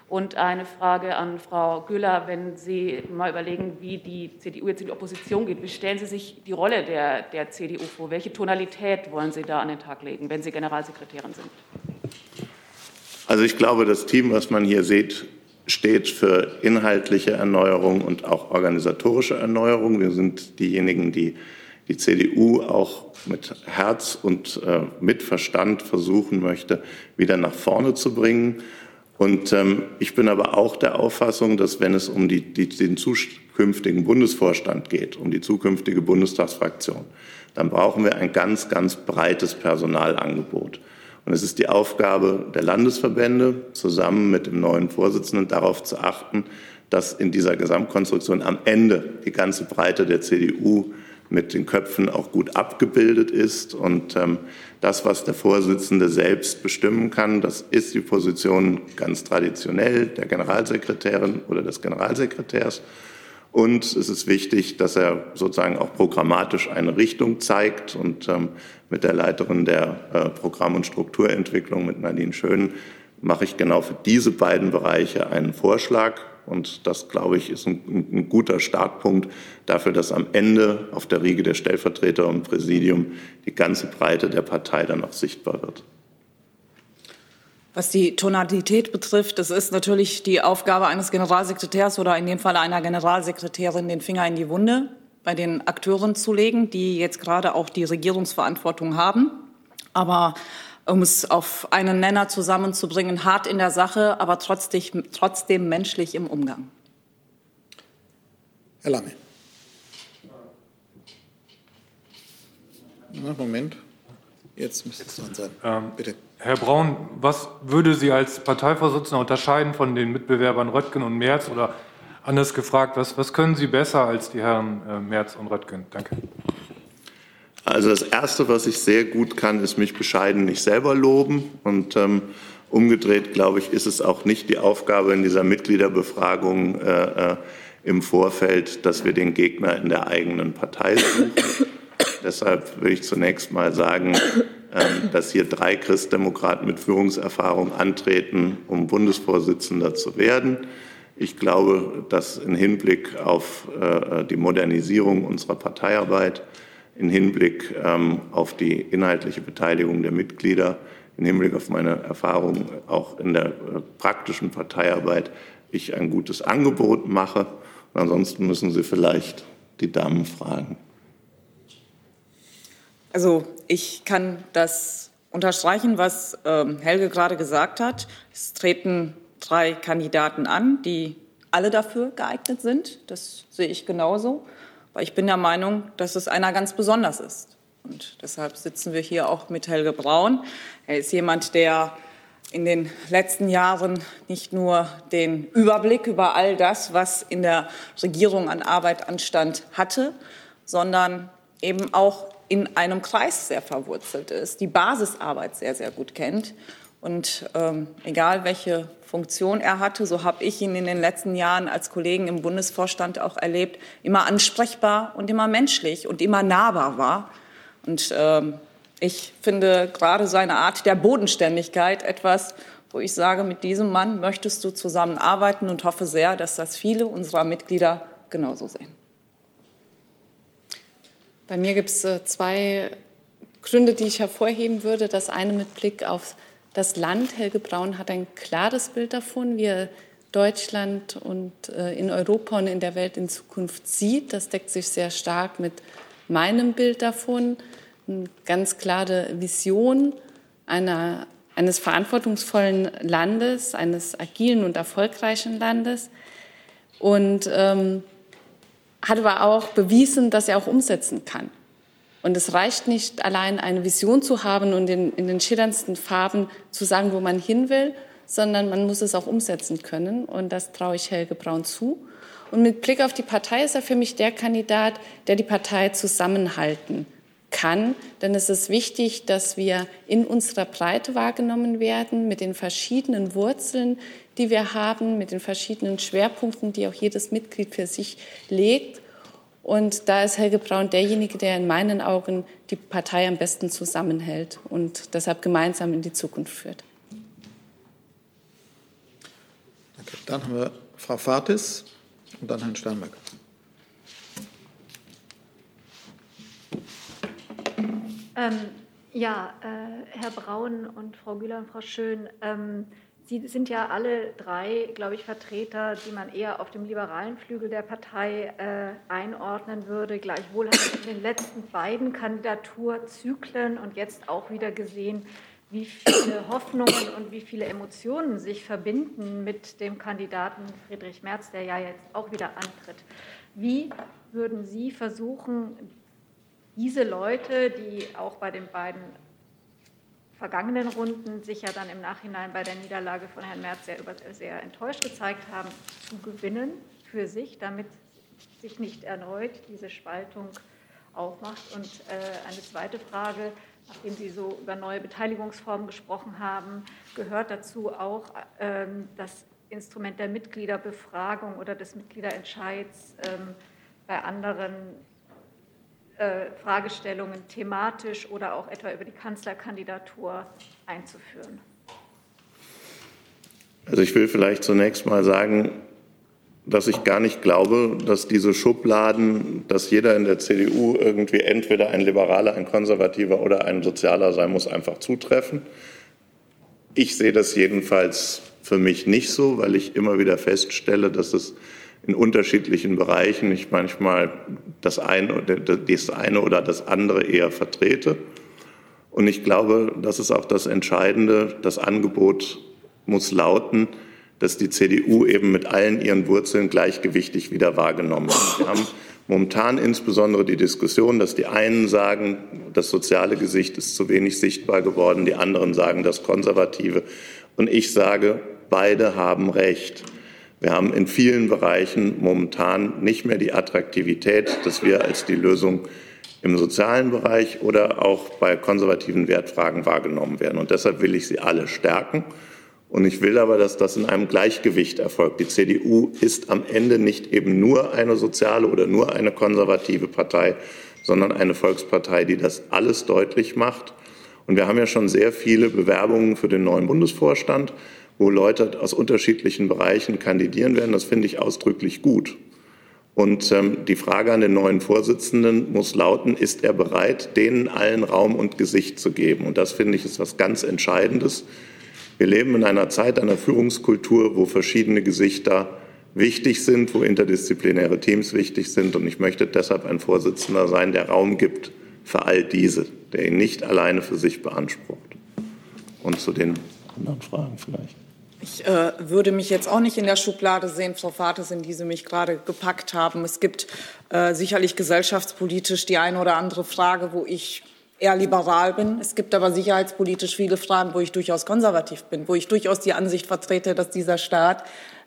Und eine Frage an Frau Güller, wenn Sie mal überlegen, wie die CDU jetzt in die Opposition geht, wie stellen Sie sich die Rolle der, der CDU vor? Welche Tonalität wollen Sie da an den Tag legen, wenn Sie Generalsekretärin sind? Also ich glaube, das Team, was man hier sieht, steht für inhaltliche Erneuerung und auch organisatorische Erneuerung. Wir sind diejenigen, die die CDU auch mit Herz und äh, mit Verstand versuchen möchte, wieder nach vorne zu bringen. Und ähm, ich bin aber auch der Auffassung, dass wenn es um die, die, den zukünftigen Bundesvorstand geht, um die zukünftige Bundestagsfraktion, dann brauchen wir ein ganz, ganz breites Personalangebot. Und es ist die Aufgabe der Landesverbände, zusammen mit dem neuen Vorsitzenden darauf zu achten, dass in dieser Gesamtkonstruktion am Ende die ganze Breite der CDU mit den Köpfen auch gut abgebildet ist. Und ähm, das, was der Vorsitzende selbst bestimmen kann, das ist die Position ganz traditionell der Generalsekretärin oder des Generalsekretärs. Und es ist wichtig, dass er sozusagen auch programmatisch eine Richtung zeigt. Und ähm, mit der Leiterin der äh, Programm- und Strukturentwicklung, mit Nadine Schön, mache ich genau für diese beiden Bereiche einen Vorschlag. Und das, glaube ich, ist ein, ein, guter Startpunkt dafür, dass am Ende auf der Riege der Stellvertreter und Präsidium die ganze Breite der Partei dann auch sichtbar wird. Was die Tonalität betrifft, es ist natürlich die Aufgabe eines Generalsekretärs oder in dem Fall einer Generalsekretärin, den Finger in die Wunde bei den Akteuren zu legen, die jetzt gerade auch die Regierungsverantwortung haben. Aber um es auf einen Nenner zusammenzubringen, hart in der Sache, aber trotzdem, trotzdem menschlich im Umgang. Herr Lange. Na, Moment. Jetzt müsste es dran sein. Ähm, Bitte. Herr Braun, was würde Sie als Parteivorsitzender unterscheiden von den Mitbewerbern Röttgen und Merz? Oder anders gefragt, was, was können Sie besser als die Herren äh, Merz und Röttgen? Danke. Also das Erste, was ich sehr gut kann, ist mich bescheiden nicht selber loben. Und ähm, umgedreht, glaube ich, ist es auch nicht die Aufgabe in dieser Mitgliederbefragung äh, äh, im Vorfeld, dass wir den Gegner in der eigenen Partei suchen. Deshalb will ich zunächst mal sagen, dass hier drei Christdemokraten mit Führungserfahrung antreten, um Bundesvorsitzender zu werden. Ich glaube, dass im Hinblick auf äh, die Modernisierung unserer Parteiarbeit im Hinblick ähm, auf die inhaltliche Beteiligung der Mitglieder, im Hinblick auf meine Erfahrungen auch in der äh, praktischen Parteiarbeit ich ein gutes Angebot mache. Und ansonsten müssen Sie vielleicht die Damen fragen. Also ich kann das unterstreichen, was ähm, Helge gerade gesagt hat. Es treten drei Kandidaten an, die alle dafür geeignet sind. Das sehe ich genauso. Aber ich bin der Meinung, dass es einer ganz besonders ist. Und deshalb sitzen wir hier auch mit Helge Braun. Er ist jemand, der in den letzten Jahren nicht nur den Überblick über all das, was in der Regierung an Arbeit anstand, hatte, sondern eben auch in einem Kreis sehr verwurzelt ist, die Basisarbeit sehr, sehr gut kennt. Und ähm, egal welche Funktion er hatte, so habe ich ihn in den letzten Jahren als Kollegen im Bundesvorstand auch erlebt, immer ansprechbar und immer menschlich und immer nahbar war. Und ähm, ich finde gerade seine Art der Bodenständigkeit etwas, wo ich sage, mit diesem Mann möchtest du zusammenarbeiten und hoffe sehr, dass das viele unserer Mitglieder genauso sehen. Bei mir gibt es äh, zwei Gründe, die ich hervorheben würde. Das eine mit Blick auf das Land. Helge Braun hat ein klares Bild davon, wie er Deutschland und äh, in Europa und in der Welt in Zukunft sieht. Das deckt sich sehr stark mit meinem Bild davon. Eine ganz klare Vision einer, eines verantwortungsvollen Landes, eines agilen und erfolgreichen Landes. Und ähm, hat aber auch bewiesen, dass er auch umsetzen kann. Und es reicht nicht allein eine Vision zu haben und in, in den schillerndsten Farben zu sagen, wo man hin will, sondern man muss es auch umsetzen können. Und das traue ich Helge Braun zu. Und mit Blick auf die Partei ist er für mich der Kandidat, der die Partei zusammenhalten kann. Denn es ist wichtig, dass wir in unserer Breite wahrgenommen werden, mit den verschiedenen Wurzeln, die wir haben, mit den verschiedenen Schwerpunkten, die auch jedes Mitglied für sich legt. Und da ist Helge Braun derjenige, der in meinen Augen die Partei am besten zusammenhält und deshalb gemeinsam in die Zukunft führt. Danke. Dann haben wir Frau Fatis und dann Herrn Sternberg. Ähm, ja, äh, Herr Braun und Frau Güler und Frau Schön, ähm, Sie sind ja alle drei, glaube ich, Vertreter, die man eher auf dem liberalen Flügel der Partei äh, einordnen würde. Gleichwohl hat man in den letzten beiden Kandidaturzyklen und jetzt auch wieder gesehen, wie viele Hoffnungen und wie viele Emotionen sich verbinden mit dem Kandidaten Friedrich Merz, der ja jetzt auch wieder antritt. Wie würden Sie versuchen, diese Leute, die auch bei den beiden vergangenen Runden sich ja dann im Nachhinein bei der Niederlage von Herrn Merz sehr, sehr enttäuscht gezeigt haben, zu gewinnen für sich, damit sich nicht erneut diese Spaltung aufmacht. Und äh, eine zweite Frage, nachdem Sie so über neue Beteiligungsformen gesprochen haben, gehört dazu auch ähm, das Instrument der Mitgliederbefragung oder des Mitgliederentscheids ähm, bei anderen äh, Fragestellungen thematisch oder auch etwa über die Kanzlerkandidatur einzuführen? Also ich will vielleicht zunächst mal sagen, dass ich gar nicht glaube, dass diese Schubladen, dass jeder in der CDU irgendwie entweder ein Liberaler, ein Konservativer oder ein Sozialer sein muss, einfach zutreffen. Ich sehe das jedenfalls für mich nicht so, weil ich immer wieder feststelle, dass es in unterschiedlichen Bereichen ich manchmal das eine, das eine oder das andere eher vertrete. Und ich glaube, das ist auch das Entscheidende. Das Angebot muss lauten, dass die CDU eben mit allen ihren Wurzeln gleichgewichtig wieder wahrgenommen wird. Wir haben momentan insbesondere die Diskussion, dass die einen sagen, das soziale Gesicht ist zu wenig sichtbar geworden, die anderen sagen das Konservative. Und ich sage, beide haben recht. Wir haben in vielen Bereichen momentan nicht mehr die Attraktivität, dass wir als die Lösung im sozialen Bereich oder auch bei konservativen Wertfragen wahrgenommen werden. Und deshalb will ich sie alle stärken. Und ich will aber, dass das in einem Gleichgewicht erfolgt. Die CDU ist am Ende nicht eben nur eine soziale oder nur eine konservative Partei, sondern eine Volkspartei, die das alles deutlich macht. Und wir haben ja schon sehr viele Bewerbungen für den neuen Bundesvorstand wo Leute aus unterschiedlichen Bereichen kandidieren werden. Das finde ich ausdrücklich gut. Und ähm, die Frage an den neuen Vorsitzenden muss lauten, ist er bereit, denen allen Raum und Gesicht zu geben? Und das finde ich ist was ganz Entscheidendes. Wir leben in einer Zeit einer Führungskultur, wo verschiedene Gesichter wichtig sind, wo interdisziplinäre Teams wichtig sind. Und ich möchte deshalb ein Vorsitzender sein, der Raum gibt für all diese. der ihn nicht alleine für sich beansprucht. Und zu den anderen Fragen vielleicht. Ich äh, würde mich jetzt auch nicht in der Schublade sehen, Frau Vates, in die Sie mich gerade gepackt haben. Es gibt äh, sicherlich gesellschaftspolitisch die eine oder andere Frage, wo ich eher liberal bin. Es gibt aber sicherheitspolitisch viele Fragen, wo ich durchaus konservativ bin, wo ich durchaus die Ansicht vertrete, dass dieser Staat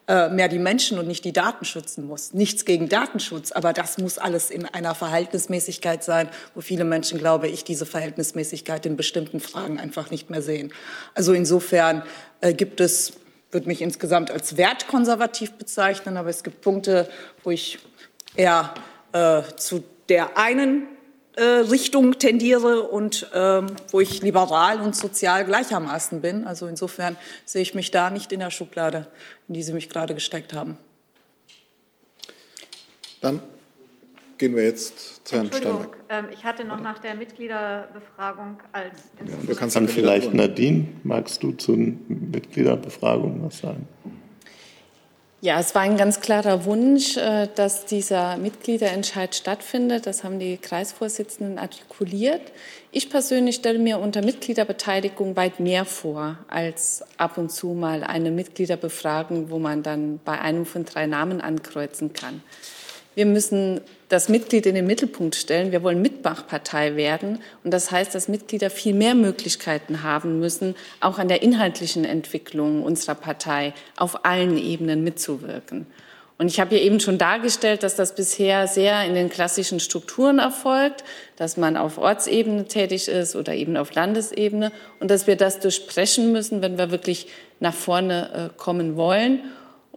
äh, mehr die Menschen und nicht die Daten schützen muss. Nichts gegen Datenschutz, aber das muss alles in einer Verhältnismäßigkeit sein, wo viele Menschen, glaube ich, diese Verhältnismäßigkeit in bestimmten Fragen einfach nicht mehr sehen. Also insofern gibt es, würde mich insgesamt als wertkonservativ bezeichnen, aber es gibt Punkte, wo ich eher äh, zu der einen äh, Richtung tendiere und ähm, wo ich liberal und sozial gleichermaßen bin. Also insofern sehe ich mich da nicht in der Schublade, in die Sie mich gerade gesteckt haben. Dann gehen wir jetzt zu Herrn Entschuldigung, Steinbeck. ähm, ich hatte noch nach der Mitgliederbefragung als Ja, du kannst dann vielleicht, Nadine, magst du zur Mitgliederbefragung was sagen? Ja, es war ein ganz klarer Wunsch, äh, dass dieser Mitgliederentscheid stattfindet. Das haben die Kreisvorsitzenden artikuliert. Ich persönlich stelle mir unter Mitgliederbeteiligung weit mehr vor als ab und zu mal eine Mitgliederbefragung, wo man dann bei einem von drei Namen ankreuzen kann. Wir müssen das Mitglied in den Mittelpunkt stellen. Wir wollen Mitmachpartei werden. Und das heißt, dass Mitglieder viel mehr Möglichkeiten haben müssen, auch an der inhaltlichen Entwicklung unserer Partei auf allen Ebenen mitzuwirken. Und ich habe hier eben schon dargestellt, dass das bisher sehr in den klassischen Strukturen erfolgt, dass man auf Ortsebene tätig ist oder eben auf Landesebene und dass wir das durchbrechen müssen, wenn wir wirklich nach vorne äh, kommen wollen.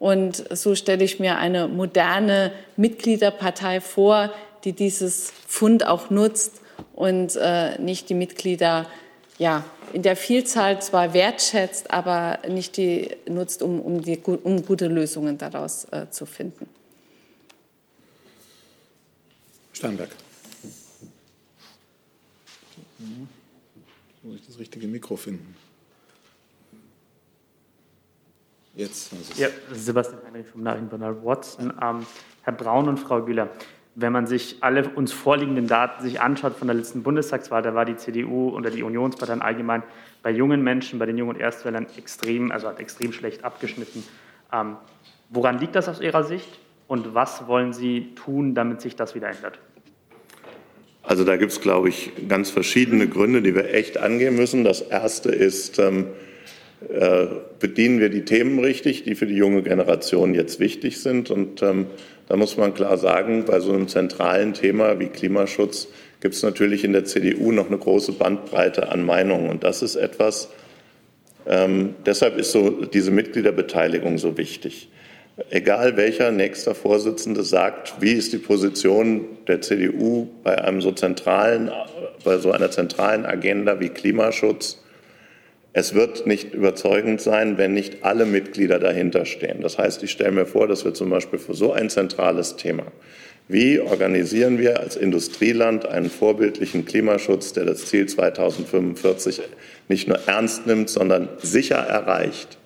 Und so stelle ich mir eine moderne Mitgliederpartei vor, die dieses Fund auch nutzt und äh, nicht die Mitglieder ja, in der Vielzahl zwar wertschätzt, aber nicht die nutzt, um, um, die, um gute Lösungen daraus äh, zu finden. Steinberg. Muss ich das richtige Mikro finden? Jetzt. Ja, Sebastian Heinrich vom Nachrichtenportal Watson. Ähm, Herr Braun und Frau Güler, wenn man sich alle uns vorliegenden Daten sich anschaut von der letzten Bundestagswahl, da war die CDU oder die Unionsparteien allgemein bei jungen Menschen, bei den jungen Erstwählern extrem, also hat extrem schlecht abgeschnitten. Ähm, woran liegt das aus Ihrer Sicht und was wollen Sie tun, damit sich das wieder ändert? Also da gibt es, glaube ich, ganz verschiedene Gründe, die wir echt angehen müssen. Das erste ist, ähm, äh, bedienen wir die Themen richtig, die für die junge Generation jetzt wichtig sind. Und ähm, da muss man klar sagen, bei so einem zentralen Thema wie Klimaschutz gibt es natürlich in der CDU noch eine große Bandbreite an Meinungen. Und das ist etwas, ähm, deshalb ist so diese Mitgliederbeteiligung so wichtig. Egal welcher nächster Vorsitzende sagt, wie ist die Position der CDU bei einem so zentralen, bei so einer zentralen Agenda wie Klimaschutz, es wird nicht überzeugend sein, wenn nicht alle Mitglieder dahinter stehen. Das heißt, ich stelle mir vor, dass wir zum Beispiel für so ein zentrales Thema, wie organisieren wir als Industrieland einen vorbildlichen Klimaschutz, der das Ziel 2045 nicht nur ernst nimmt, sondern sicher erreicht?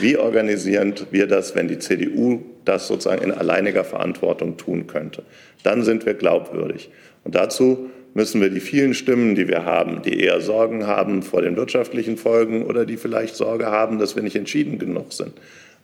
Wie organisieren wir das, wenn die CDU das sozusagen in alleiniger Verantwortung tun könnte? Dann sind wir glaubwürdig. Und dazu müssen wir die vielen Stimmen, die wir haben, die eher Sorgen haben vor den wirtschaftlichen Folgen oder die vielleicht Sorge haben, dass wir nicht entschieden genug sind,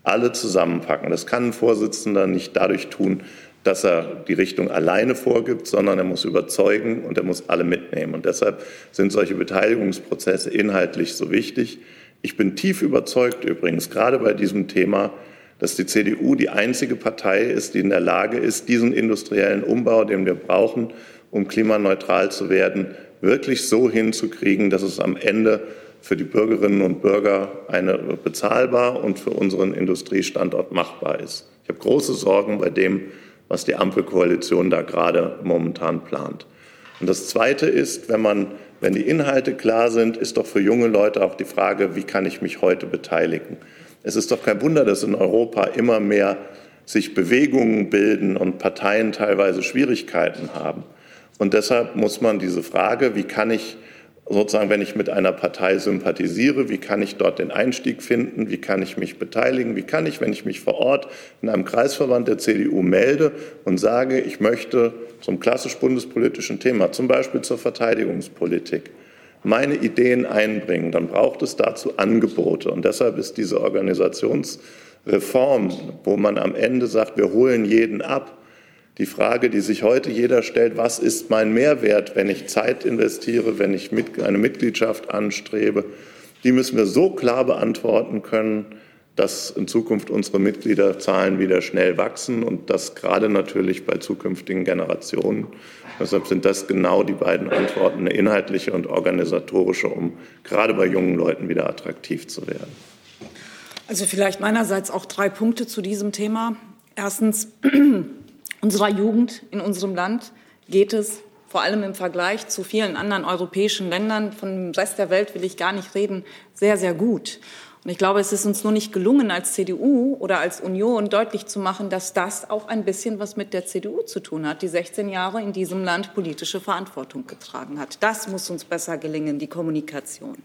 alle zusammenpacken. Das kann ein Vorsitzender nicht dadurch tun, dass er die Richtung alleine vorgibt, sondern er muss überzeugen und er muss alle mitnehmen. Und deshalb sind solche Beteiligungsprozesse inhaltlich so wichtig. Ich bin tief überzeugt übrigens, gerade bei diesem Thema, dass die CDU die einzige Partei ist, die in der Lage ist, diesen industriellen Umbau, den wir brauchen, um klimaneutral zu werden, wirklich so hinzukriegen, dass es am Ende für die Bürgerinnen und Bürger eine bezahlbar und für unseren Industriestandort machbar ist. Ich habe große Sorgen bei dem, was die Ampelkoalition da gerade momentan plant. Und das Zweite ist, wenn man, wenn die Inhalte klar sind, ist doch für junge Leute auch die Frage, wie kann ich mich heute beteiligen? Es ist doch kein Wunder, dass in Europa immer mehr sich Bewegungen bilden und Parteien teilweise Schwierigkeiten haben. Und deshalb muss man diese Frage, wie kann ich sozusagen, wenn ich mit einer Partei sympathisiere, wie kann ich dort den Einstieg finden, wie kann ich mich beteiligen, wie kann ich, wenn ich mich vor Ort in einem Kreisverband der CDU melde und sage, ich möchte zum klassisch bundespolitischen Thema, zum Beispiel zur Verteidigungspolitik, meine Ideen einbringen, dann braucht es dazu Angebote. Und deshalb ist diese Organisationsreform, wo man am Ende sagt, wir holen jeden ab, die Frage, die sich heute jeder stellt, was ist mein Mehrwert, wenn ich Zeit investiere, wenn ich eine Mitgliedschaft anstrebe, die müssen wir so klar beantworten können, dass in Zukunft unsere Mitgliederzahlen wieder schnell wachsen und das gerade natürlich bei zukünftigen Generationen. Deshalb sind das genau die beiden Antworten, eine inhaltliche und organisatorische, um gerade bei jungen Leuten wieder attraktiv zu werden. Also vielleicht meinerseits auch drei Punkte zu diesem Thema. Erstens, unserer Jugend in unserem Land geht es vor allem im Vergleich zu vielen anderen europäischen Ländern, von dem Rest der Welt will ich gar nicht reden, sehr, sehr gut. Und ich glaube, es ist uns nur nicht gelungen, als CDU oder als Union deutlich zu machen, dass das auch ein bisschen was mit der CDU zu tun hat, die 16 Jahre in diesem Land politische Verantwortung getragen hat. Das muss uns besser gelingen, die Kommunikation.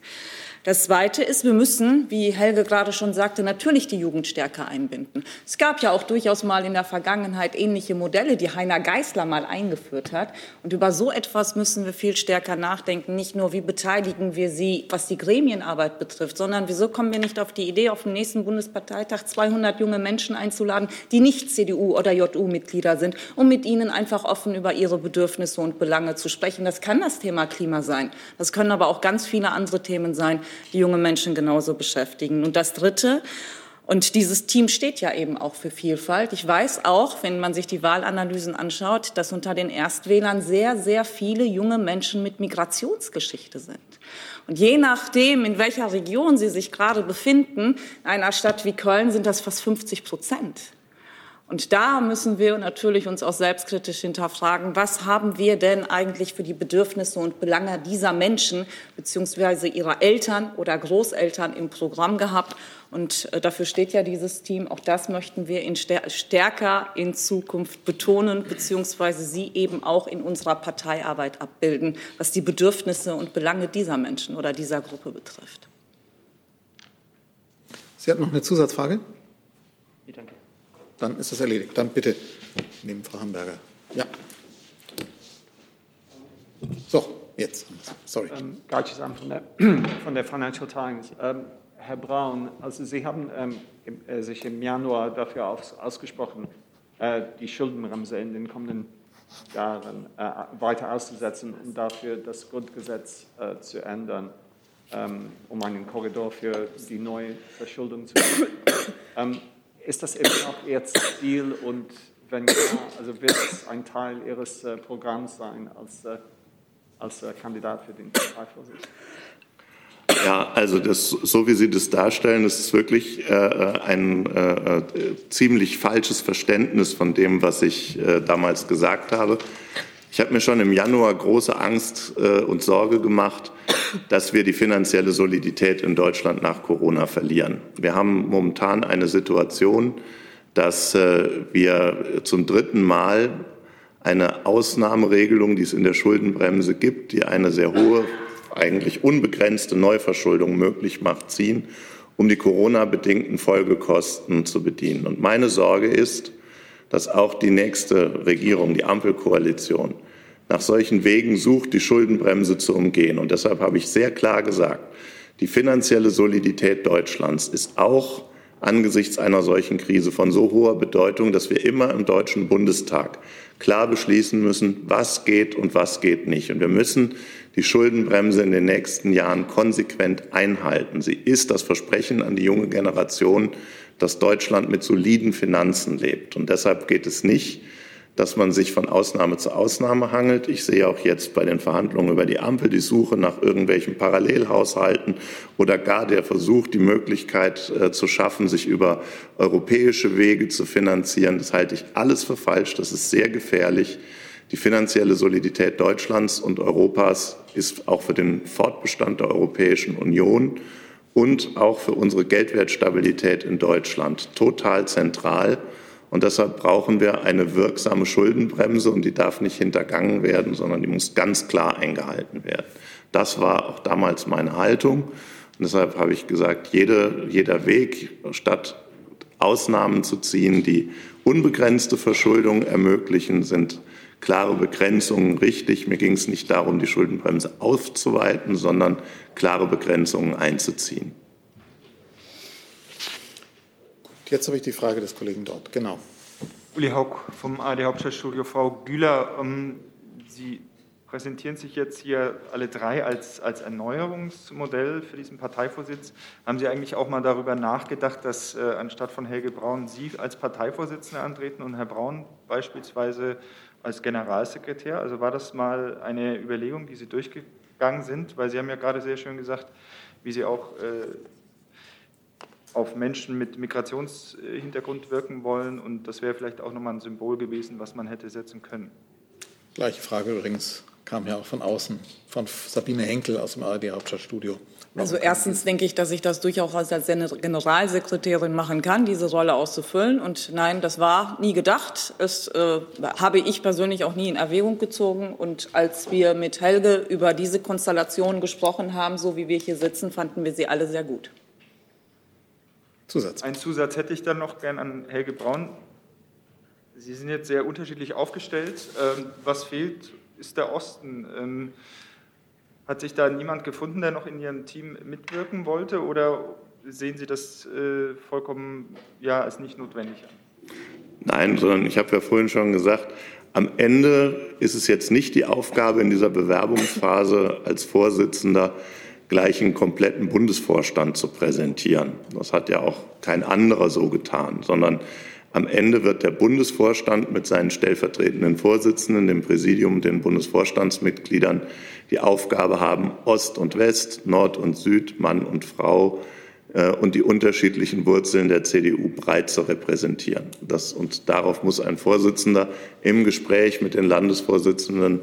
Das Zweite ist, wir müssen, wie Helge gerade schon sagte, natürlich die Jugend stärker einbinden. Es gab ja auch durchaus mal in der Vergangenheit ähnliche Modelle, die Heiner Geißler mal eingeführt hat. Und über so etwas müssen wir viel stärker nachdenken. Nicht nur, wie beteiligen wir sie, was die Gremienarbeit betrifft, sondern wieso kommen wir nicht auf die Idee, auf dem nächsten Bundesparteitag 200 junge Menschen einzuladen, die nicht CDU oder JU-Mitglieder sind, um mit ihnen einfach offen über ihre Bedürfnisse und Belange zu sprechen. Das kann das Thema Klima sein. Das können aber auch ganz viele andere Themen sein, die junge Menschen genauso beschäftigen. Und das Dritte, und dieses Team steht ja eben auch für Vielfalt. Ich weiß auch, wenn man sich die Wahlanalysen anschaut, dass unter den Erstwählern sehr, sehr viele junge Menschen mit Migrationsgeschichte sind. Und je nachdem, in welcher Region sie sich gerade befinden, in einer Stadt wie Köln sind das fast 50 Prozent. Und da müssen wir natürlich uns auch selbstkritisch hinterfragen, was haben wir denn eigentlich für die Bedürfnisse und Belange dieser Menschen beziehungsweise ihrer Eltern oder Großeltern im Programm gehabt. Und äh, dafür steht ja dieses Team. Auch das möchten wir in stärker in Zukunft betonen, beziehungsweise sie eben auch in unserer Parteiarbeit abbilden, was die Bedürfnisse und Belange dieser Menschen oder dieser Gruppe betrifft. Sie hat noch eine Zusatzfrage? Dann ist es erledigt. Dann bitte neben Frau Hamburger. Ja. So, jetzt. Sorry. Ähm, von der, von der Financial Times. Ähm, Herr Braun, also Sie haben ähm, im, äh, sich im Januar dafür aus, ausgesprochen, äh, die Schuldenbremse in den kommenden Jahren äh, weiter auszusetzen und dafür das Grundgesetz äh, zu ändern, ähm, um einen Korridor für die neue Verschuldung zu finden. Ist das immer noch Ihr Ziel und wenn ja, also wird es ein Teil Ihres äh, Programms sein als, äh, als äh, Kandidat für den Parteivorsitz? Ja, also das, so wie Sie das darstellen, ist es wirklich äh, ein äh, ziemlich falsches Verständnis von dem, was ich äh, damals gesagt habe. Ich habe mir schon im Januar große Angst äh, und Sorge gemacht, dass wir die finanzielle Solidität in Deutschland nach Corona verlieren. Wir haben momentan eine Situation, dass äh, wir zum dritten Mal eine Ausnahmeregelung, die es in der Schuldenbremse gibt, die eine sehr hohe, eigentlich unbegrenzte Neuverschuldung möglich macht, ziehen, um die Corona-bedingten Folgekosten zu bedienen. Und meine Sorge ist, dass auch die nächste Regierung, die Ampelkoalition, nach solchen Wegen sucht, die Schuldenbremse zu umgehen. Und deshalb habe ich sehr klar gesagt, die finanzielle Solidität Deutschlands ist auch angesichts einer solchen Krise von so hoher Bedeutung, dass wir immer im Deutschen Bundestag klar beschließen müssen, was geht und was geht nicht. Und wir müssen die Schuldenbremse in den nächsten Jahren konsequent einhalten. Sie ist das Versprechen an die junge Generation, dass Deutschland mit soliden Finanzen lebt. Und deshalb geht es nicht, dass man sich von Ausnahme zu Ausnahme hangelt. Ich sehe auch jetzt bei den Verhandlungen über die Ampel die Suche nach irgendwelchen Parallelhaushalten oder gar der Versuch, die Möglichkeit äh, zu schaffen, sich über europäische Wege zu finanzieren. Das halte ich alles für falsch. Das ist sehr gefährlich. Die finanzielle Solidität Deutschlands und Europas ist auch für den Fortbestand der Europäischen Union und auch für unsere Geldwertstabilität in Deutschland total zentral. Und deshalb brauchen wir eine wirksame Schuldenbremse und die darf nicht hintergangen werden, sondern die muss ganz klar eingehalten werden. Das war auch damals meine Haltung. Und deshalb habe ich gesagt, jede, jeder Weg, statt Ausnahmen zu ziehen, die unbegrenzte Verschuldung ermöglichen, sind klare Begrenzungen richtig. Mir ging es nicht darum, die Schuldenbremse aufzuweiten, sondern klare Begrenzungen einzuziehen. Jetzt habe ich die Frage des Kollegen dort. Genau. Uli Haug vom ARD Hauptstadtstudio. Frau Güler, ähm, Sie präsentieren sich jetzt hier alle drei als, als Erneuerungsmodell für diesen Parteivorsitz. Haben Sie eigentlich auch mal darüber nachgedacht, dass äh, anstatt von Helge Braun Sie als Parteivorsitzender antreten und Herr Braun beispielsweise als Generalsekretär? Also war das mal eine Überlegung, die Sie durchgegangen sind? Weil Sie haben ja gerade sehr schön gesagt, wie Sie auch äh, auf Menschen mit Migrationshintergrund wirken wollen. Und das wäre vielleicht auch nochmal ein Symbol gewesen, was man hätte setzen können. Gleiche Frage übrigens kam ja auch von außen, von Sabine Henkel aus dem ARD Hauptstadtstudio. Also erstens denke ich, dass ich das durchaus als Generalsekretärin machen kann, diese Rolle auszufüllen. Und nein, das war nie gedacht. Das äh, habe ich persönlich auch nie in Erwägung gezogen. Und als wir mit Helge über diese Konstellation gesprochen haben, so wie wir hier sitzen, fanden wir sie alle sehr gut. Zusatz. Ein Zusatz hätte ich dann noch gern an Helge Braun. Sie sind jetzt sehr unterschiedlich aufgestellt. Ähm, was fehlt, ist der Osten. Ähm, hat sich da niemand gefunden, der noch in Ihrem Team mitwirken wollte? Oder sehen Sie das äh, vollkommen ja, als nicht notwendig an? Nein, sondern ich habe ja vorhin schon gesagt, am Ende ist es jetzt nicht die Aufgabe in dieser Bewerbungsphase als Vorsitzender, gleich einen kompletten Bundesvorstand zu präsentieren. Das hat ja auch kein anderer so getan, sondern am Ende wird der Bundesvorstand mit seinen stellvertretenden Vorsitzenden, dem Präsidium, den Bundesvorstandsmitgliedern die Aufgabe haben, Ost und West, Nord und Süd, Mann und Frau äh, und die unterschiedlichen Wurzeln der CDU breit zu repräsentieren. Das, und darauf muss ein Vorsitzender im Gespräch mit den Landesvorsitzenden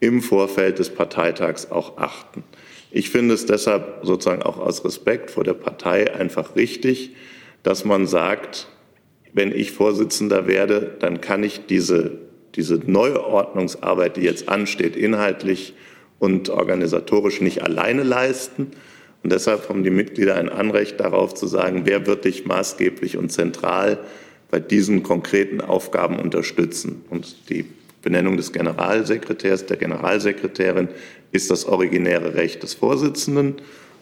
im Vorfeld des Parteitags auch achten. Ich finde es deshalb sozusagen auch aus Respekt vor der Partei einfach richtig, dass man sagt, wenn ich Vorsitzender werde, dann kann ich diese, diese Neuordnungsarbeit, die jetzt ansteht, inhaltlich und organisatorisch nicht alleine leisten. Und deshalb haben die Mitglieder ein Anrecht darauf zu sagen, wer wird dich maßgeblich und zentral bei diesen konkreten Aufgaben unterstützen. Und die Benennung des Generalsekretärs, der Generalsekretärin ist das originäre Recht des Vorsitzenden.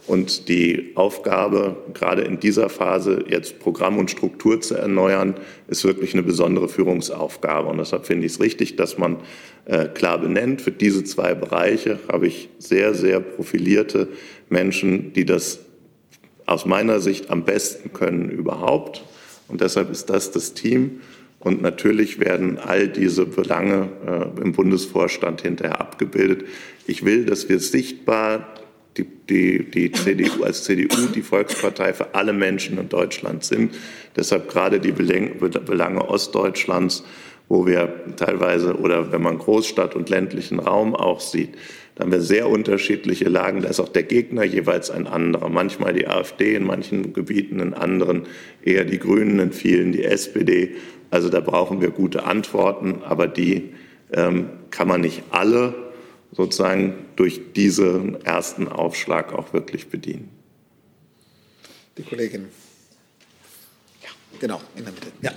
Und die Aufgabe, gerade in dieser Phase jetzt Programm und Struktur zu erneuern, ist wirklich eine besondere Führungsaufgabe. Und deshalb finde ich es richtig, dass man äh, klar benennt, für diese zwei Bereiche habe ich sehr, sehr profilierte Menschen, die das aus meiner Sicht am besten können überhaupt. Und deshalb ist das das Team. Und natürlich werden all diese Belange äh, im Bundesvorstand hinterher abgebildet. Ich will, dass wir sichtbar die, die, die CDU als CDU die Volkspartei für alle Menschen in Deutschland sind. Deshalb gerade die Belange Ostdeutschlands, wo wir teilweise oder wenn man Großstadt und ländlichen Raum auch sieht, da haben wir sehr unterschiedliche Lagen. Da ist auch der Gegner jeweils ein anderer. Manchmal die AfD, in manchen Gebieten, in anderen eher die Grünen, in vielen die SPD. Also da brauchen wir gute Antworten, aber die ähm, kann man nicht alle sozusagen durch diesen ersten Aufschlag auch wirklich bedienen. Die Kollegin. Ja, genau, in der Mitte. Ja.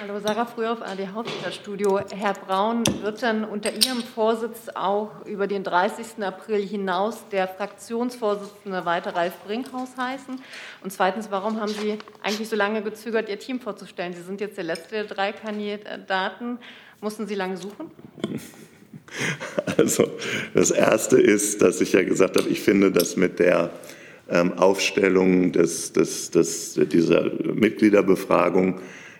Hallo, Sarah Früher auf AD Hauptstadtstudio. Herr Braun, wird dann unter Ihrem Vorsitz auch über den 30. April hinaus der Fraktionsvorsitzende weiter Ralf Brinkhaus heißen? Und zweitens, warum haben Sie eigentlich so lange gezögert, Ihr Team vorzustellen? Sie sind jetzt der letzte der drei Kandidaten. Mussten Sie lange suchen? Also das Erste ist, dass ich ja gesagt habe, ich finde, dass mit der ähm, Aufstellung des, des, des, dieser Mitgliederbefragung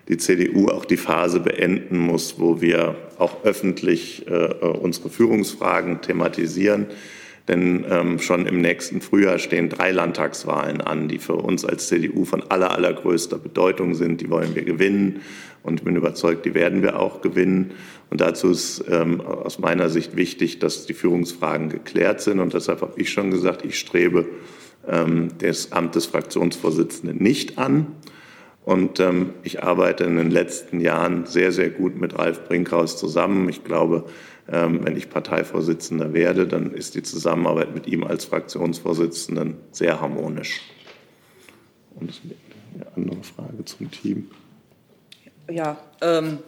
die CDU auch die Phase beenden muss, wo wir auch öffentlich äh, unsere Führungsfragen thematisieren. Denn ähm, schon im nächsten Frühjahr stehen drei Landtagswahlen an, die für uns als CDU von aller, allergrößter Bedeutung sind. Die wollen wir gewinnen und ich bin überzeugt, die werden wir auch gewinnen. Und dazu ist ähm, aus meiner Sicht wichtig, dass die Führungsfragen geklärt sind. Und deshalb habe ich schon gesagt, ich strebe ähm, das Amt des Fraktionsvorsitzenden nicht an. Und ähm, ich arbeite in den letzten Jahren sehr, sehr gut mit Ralf Brinkhaus zusammen. Ich glaube, wenn ich Parteivorsitzender werde, dann ist die Zusammenarbeit mit ihm als Fraktionsvorsitzenden sehr harmonisch. Und eine andere Frage zum Team. Ja, ähm,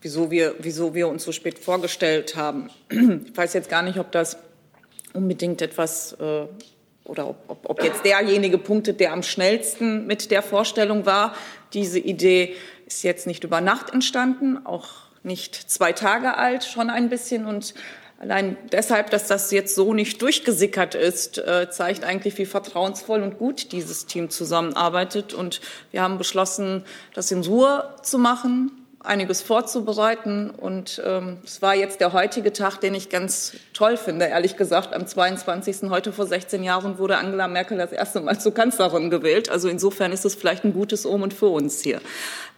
wieso, wir, wieso wir uns so spät vorgestellt haben. Ich weiß jetzt gar nicht, ob das unbedingt etwas äh, oder ob, ob, jetzt derjenige punktet, der am schnellsten mit der Vorstellung war. Diese Idee ist jetzt nicht über Nacht entstanden, auch nicht zwei Tage alt, schon ein bisschen. Und allein deshalb, dass das jetzt so nicht durchgesickert ist, äh, zeigt eigentlich, wie vertrauensvoll und gut dieses Team zusammenarbeitet. Und wir haben beschlossen, das in Ruhe zu machen, einiges vorzubereiten. Und ähm, es war jetzt der heutige Tag, den ich ganz toll finde, ehrlich gesagt. Am 22. heute vor 16 Jahren wurde Angela Merkel das erste Mal zur Kanzlerin gewählt. Also insofern ist es vielleicht ein gutes Omen für uns hier.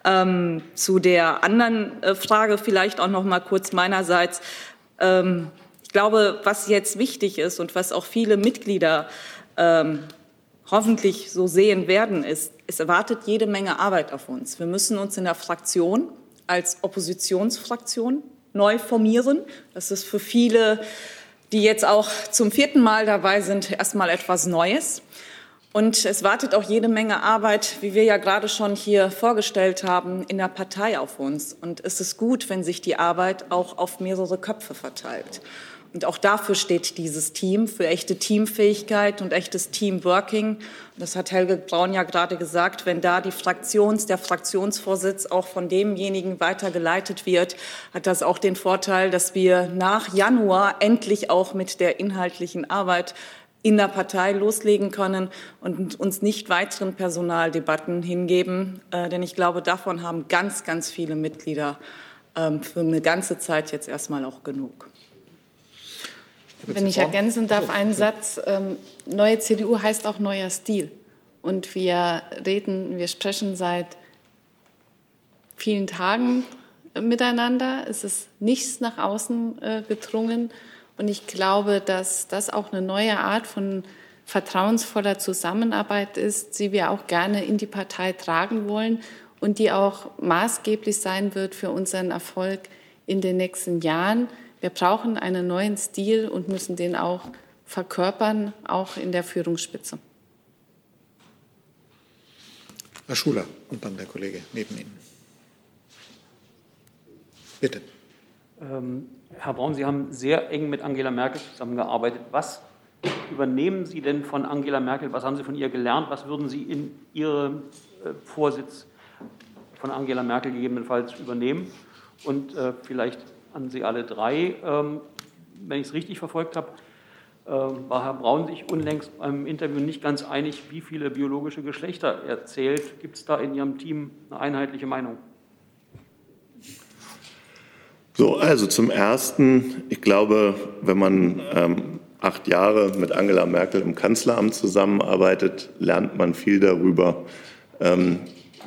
Ähm, zu der anderen äh, Frage vielleicht auch noch mal kurz meinerseits. Ähm, ich glaube, was jetzt wichtig ist und was auch viele Mitglieder ähm, hoffentlich so sehen werden, ist, es erwartet jede Menge Arbeit auf uns. Wir müssen uns in der Fraktion als Oppositionsfraktion neu formieren. Das ist für viele, die jetzt auch zum vierten Mal dabei sind, erstmal etwas Neues. Und es wartet auch jede Menge Arbeit, wie wir ja gerade schon hier vorgestellt haben, in der Partei auf uns. Und es ist gut, wenn sich die Arbeit auch auf mehrere Köpfe verteilt. Und auch dafür steht dieses Team, für echte Teamfähigkeit und echtes Teamworking. Das hat Helge Braun ja gerade gesagt, wenn da die Fraktions, der Fraktionsvorsitz auch von demjenigen weitergeleitet wird, hat das auch den Vorteil, dass wir nach Januar endlich auch mit der inhaltlichen Arbeit in der Partei loslegen können und uns nicht weiteren Personaldebatten hingeben. Äh, denn ich glaube, davon haben ganz, ganz viele Mitglieder ähm, für eine ganze Zeit jetzt erstmal auch genug. Wenn ich ergänzen darf, einen Satz. Ähm, neue CDU heißt auch neuer Stil. Und wir reden, wir sprechen seit vielen Tagen miteinander. Es ist nichts nach außen äh, gedrungen. Und ich glaube, dass das auch eine neue Art von vertrauensvoller Zusammenarbeit ist, die wir auch gerne in die Partei tragen wollen und die auch maßgeblich sein wird für unseren Erfolg in den nächsten Jahren. Wir brauchen einen neuen Stil und müssen den auch verkörpern, auch in der Führungsspitze. Herr Schuler und dann der Kollege neben Ihnen. Bitte. Ähm, Herr Braun, Sie haben sehr eng mit Angela Merkel zusammengearbeitet. Was übernehmen Sie denn von Angela Merkel? Was haben Sie von ihr gelernt? Was würden Sie in Ihrem äh, Vorsitz von Angela Merkel gegebenenfalls übernehmen? Und äh, vielleicht an Sie alle drei. Ähm, wenn ich es richtig verfolgt habe, ähm, war Herr Braun sich unlängst beim Interview nicht ganz einig, wie viele biologische Geschlechter er zählt. Gibt es da in Ihrem Team eine einheitliche Meinung? So, also zum Ersten, ich glaube, wenn man ähm, acht Jahre mit Angela Merkel im Kanzleramt zusammenarbeitet, lernt man viel darüber, ähm,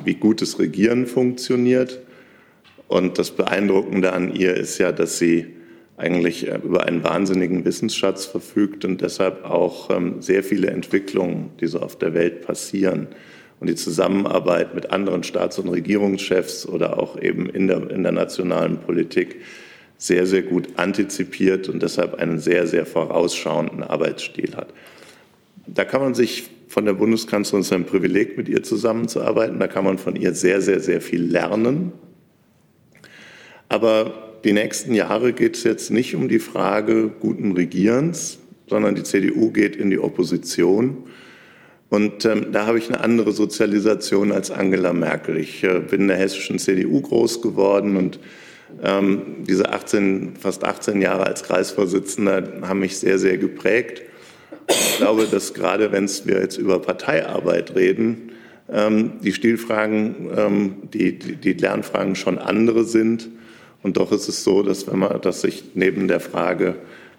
wie gutes Regieren funktioniert. Und das Beeindruckende an ihr ist ja, dass sie eigentlich äh, über einen wahnsinnigen Wissensschatz verfügt und deshalb auch ähm, sehr viele Entwicklungen, die so auf der Welt passieren und die Zusammenarbeit mit anderen Staats- und Regierungschefs oder auch eben in der, nationalen Politik sehr, sehr gut antizipiert und deshalb einen sehr, sehr vorausschauenden Arbeitsstil hat. Da kann man sich von der Bundeskanzlerin, es ist ein Privileg, mit ihr zusammenzuarbeiten, da kann man von ihr sehr, sehr, sehr viel lernen. Aber die nächsten Jahre geht es jetzt nicht um die Frage guten Regierens, sondern die CDU geht in die Opposition. Und ähm, da habe ich eine andere Sozialisation als Angela Merkel. Ich äh, bin in der hessischen CDU groß geworden und ähm, diese 18, fast 18 Jahre als Kreisvorsitzender haben mich sehr, sehr geprägt. Ich glaube, dass gerade wenn wir jetzt über Parteiarbeit reden, ähm, die Stilfragen, ähm, die, die, die Lernfragen schon andere sind. Und doch ist es so, dass, wenn man, dass sich neben der Frage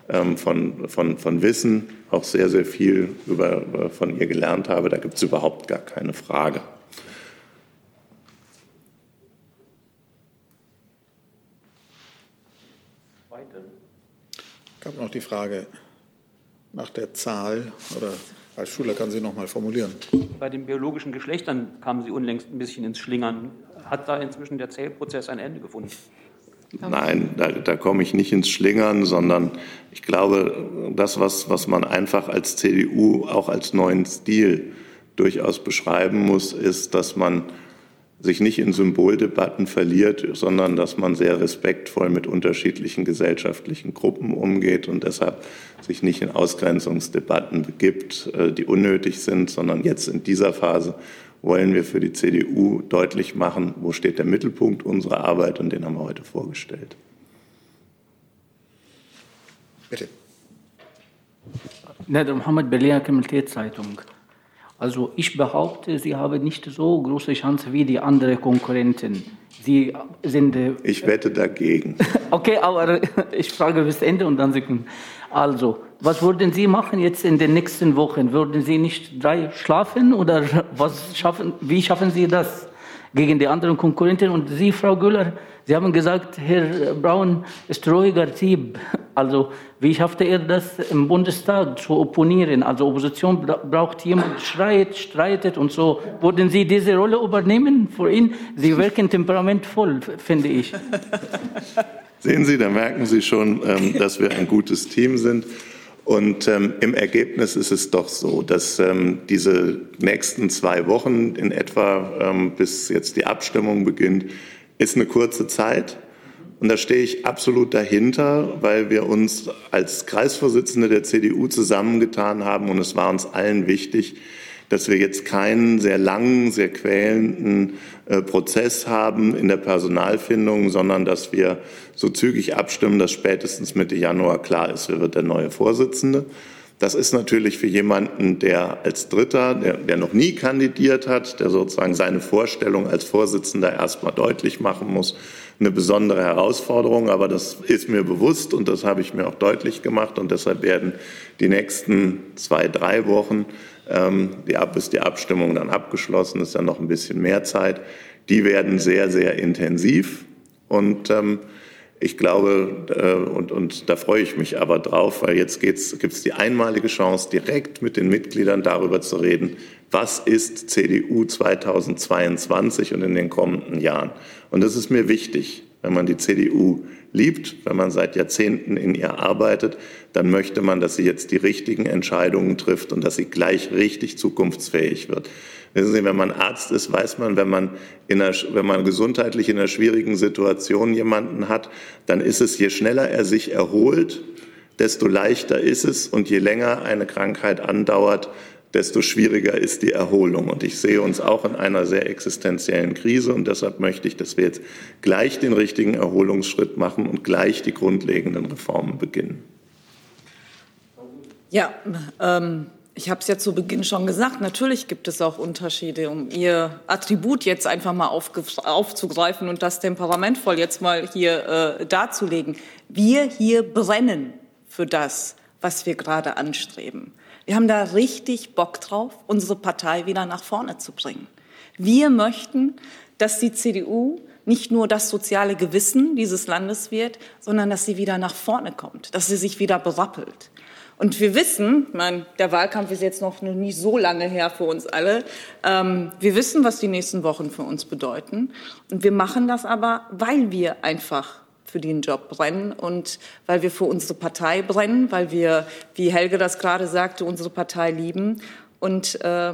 von, von, von Wissen auch sehr, sehr viel über, über von ihr gelernt habe. Da gibt es überhaupt gar keine Frage. Es gab noch die Frage nach der Zahl oder Ralf Schuler kann Sie noch mal formulieren. Bei den biologischen Geschlechtern kamen Sie unlängst ein bisschen ins Schlingern. Hat da inzwischen der Zählprozess ein Ende gefunden? Nein, da, da komme ich nicht ins Schlingern, sondern ich glaube, das, was, was man einfach als CDU auch als neuen Stil durchaus beschreiben muss, ist, dass man sich nicht in Symboldebatten verliert, sondern dass man sehr respektvoll mit unterschiedlichen gesellschaftlichen Gruppen umgeht und deshalb sich nicht in Ausgrenzungsdebatten begibt, äh, die unnötig sind, sondern jetzt in dieser Phase wollen wir für die CDU deutlich machen, wo steht der Mittelpunkt unserer Arbeit und den haben wir heute vorgestellt. Bitte. Nader Mohammed, Berliner Kriminalitätszeitung. Also ich behaupte, Sie haben nicht so große Chance wie die anderen Konkurrenten. Sie sind. Äh, ich wette dagegen. okay, aber ich frage bis Ende und dann Sekunden. Also, was würden Sie machen jetzt in den nächsten Wochen? Würden Sie nicht drei schlafen oder was schaffen, wie schaffen Sie das gegen die anderen Konkurrenten? Und Sie, Frau Güller, Sie haben gesagt, Herr Braun ist ruhiger Typ. Also wie schaffte er das im Bundestag zu opponieren? Also Opposition braucht jemand, schreit, streitet und so. Würden Sie diese Rolle übernehmen für ihn? Sie wirken temperamentvoll, finde ich. Sehen Sie, da merken Sie schon, ähm, dass wir ein gutes Team sind. Und ähm, im Ergebnis ist es doch so, dass ähm, diese nächsten zwei Wochen in etwa, ähm, bis jetzt die Abstimmung beginnt, ist eine kurze Zeit. Und da stehe ich absolut dahinter, weil wir uns als Kreisvorsitzende der CDU zusammengetan haben und es war uns allen wichtig, dass wir jetzt keinen sehr langen, sehr quälenden äh, Prozess haben in der Personalfindung, sondern dass wir so zügig abstimmen, dass spätestens Mitte Januar klar ist, wer wird der neue Vorsitzende. Das ist natürlich für jemanden, der als Dritter, der, der noch nie kandidiert hat, der sozusagen seine Vorstellung als Vorsitzender erstmal deutlich machen muss, eine besondere Herausforderung. Aber das ist mir bewusst und das habe ich mir auch deutlich gemacht. Und deshalb werden die nächsten zwei, drei Wochen die, bis die Abstimmung dann abgeschlossen ist, dann noch ein bisschen mehr Zeit. Die werden sehr, sehr intensiv. Und ähm, ich glaube, äh, und, und da freue ich mich aber drauf, weil jetzt gibt es die einmalige Chance, direkt mit den Mitgliedern darüber zu reden, was ist CDU 2022 und in den kommenden Jahren. Und das ist mir wichtig. Wenn man die CDU liebt, wenn man seit Jahrzehnten in ihr arbeitet, dann möchte man, dass sie jetzt die richtigen Entscheidungen trifft und dass sie gleich richtig zukunftsfähig wird. Wissen Sie, wenn man Arzt ist, weiß man, wenn man, in einer, wenn man gesundheitlich in einer schwierigen Situation jemanden hat, dann ist es, je schneller er sich erholt, desto leichter ist es und je länger eine Krankheit andauert, desto schwieriger ist die Erholung. Und ich sehe uns auch in einer sehr existenziellen Krise. Und deshalb möchte ich, dass wir jetzt gleich den richtigen Erholungsschritt machen und gleich die grundlegenden Reformen beginnen. Ja, ähm, ich habe es ja zu Beginn schon gesagt. Natürlich gibt es auch Unterschiede, um Ihr Attribut jetzt einfach mal aufzugreifen und das temperamentvoll jetzt mal hier äh, darzulegen. Wir hier brennen für das, was wir gerade anstreben. Wir haben da richtig Bock drauf, unsere Partei wieder nach vorne zu bringen. Wir möchten, dass die CDU nicht nur das soziale Gewissen dieses Landes wird, sondern dass sie wieder nach vorne kommt, dass sie sich wieder berappelt. Und wir wissen, mein, der Wahlkampf ist jetzt noch nicht so lange her für uns alle, ähm, wir wissen, was die nächsten Wochen für uns bedeuten. Und wir machen das aber, weil wir einfach für den Job brennen und weil wir für unsere Partei brennen, weil wir, wie Helge das gerade sagte, unsere Partei lieben und äh,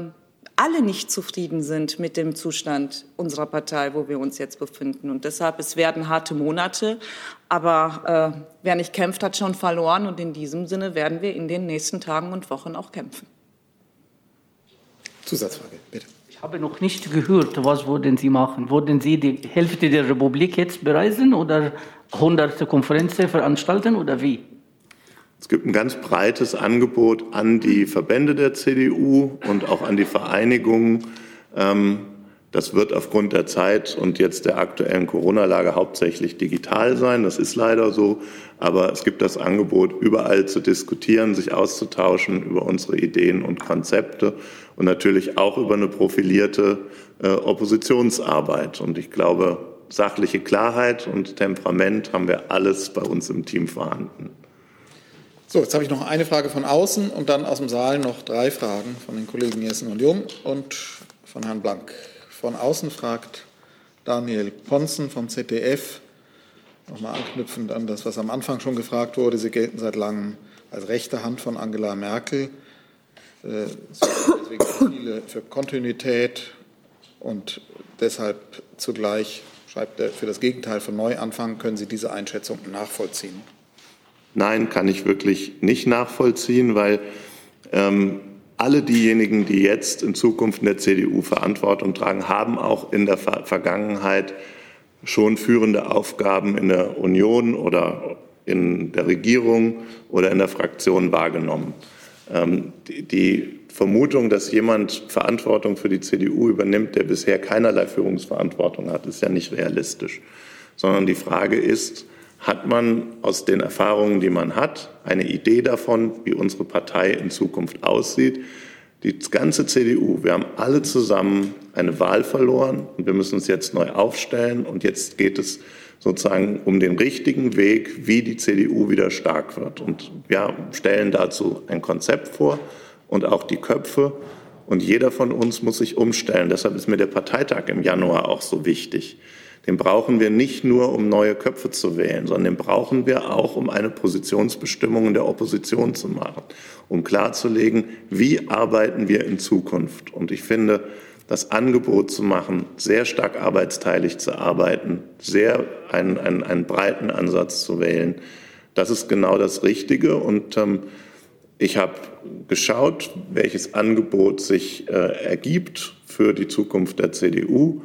alle nicht zufrieden sind mit dem Zustand unserer Partei, wo wir uns jetzt befinden. Und deshalb, es werden harte Monate, aber äh, wer nicht kämpft, hat schon verloren. Und in diesem Sinne werden wir in den nächsten Tagen und Wochen auch kämpfen. Zusatzfrage, bitte. Ich habe noch nicht gehört, was würden Sie machen? Würden Sie die Hälfte der Republik jetzt bereisen oder hunderte Konferenzen veranstalten oder wie? Es gibt ein ganz breites Angebot an die Verbände der CDU und auch an die Vereinigungen. Ähm, das wird aufgrund der Zeit und jetzt der aktuellen Corona-Lage hauptsächlich digital sein. Das ist leider so. Aber es gibt das Angebot, überall zu diskutieren, sich auszutauschen über unsere Ideen und Konzepte und natürlich auch über eine profilierte äh, Oppositionsarbeit. Und ich glaube, sachliche Klarheit und Temperament haben wir alles bei uns im Team vorhanden. So, jetzt habe ich noch eine Frage von außen und dann aus dem Saal noch drei Fragen von den Kollegen Jessen und Jung und von Herrn Blank. Von außen fragt Daniel Ponzen vom ZDF, nochmal anknüpfend an das, was am Anfang schon gefragt wurde. Sie gelten seit langem als rechte Hand von Angela Merkel. Äh, deswegen viele für Kontinuität und deshalb zugleich schreibt er für das Gegenteil von Neuanfang. Können Sie diese Einschätzung nachvollziehen? Nein, kann ich wirklich nicht nachvollziehen, weil ähm, alle diejenigen, die jetzt in Zukunft in der CDU Verantwortung tragen, haben auch in der Ver Vergangenheit schon führende Aufgaben in der Union oder in der Regierung oder in der Fraktion wahrgenommen. Ähm, die, die Vermutung, dass jemand Verantwortung für die CDU übernimmt, der bisher keinerlei Führungsverantwortung hat, ist ja nicht realistisch, sondern die Frage ist, hat man aus den Erfahrungen, die man hat, eine Idee davon, wie unsere Partei in Zukunft aussieht. Die ganze CDU, wir haben alle zusammen eine Wahl verloren und wir müssen uns jetzt neu aufstellen. Und jetzt geht es sozusagen um den richtigen Weg, wie die CDU wieder stark wird. Und wir stellen dazu ein Konzept vor und auch die Köpfe. Und jeder von uns muss sich umstellen. Deshalb ist mir der Parteitag im Januar auch so wichtig. Den brauchen wir nicht nur, um neue Köpfe zu wählen, sondern den brauchen wir auch, um eine Positionsbestimmung in der Opposition zu machen, um klarzulegen, wie arbeiten wir in Zukunft. Und ich finde, das Angebot zu machen, sehr stark arbeitsteilig zu arbeiten, sehr einen, einen, einen breiten Ansatz zu wählen, das ist genau das Richtige. Und ähm, ich habe geschaut, welches Angebot sich äh, ergibt für die Zukunft der CDU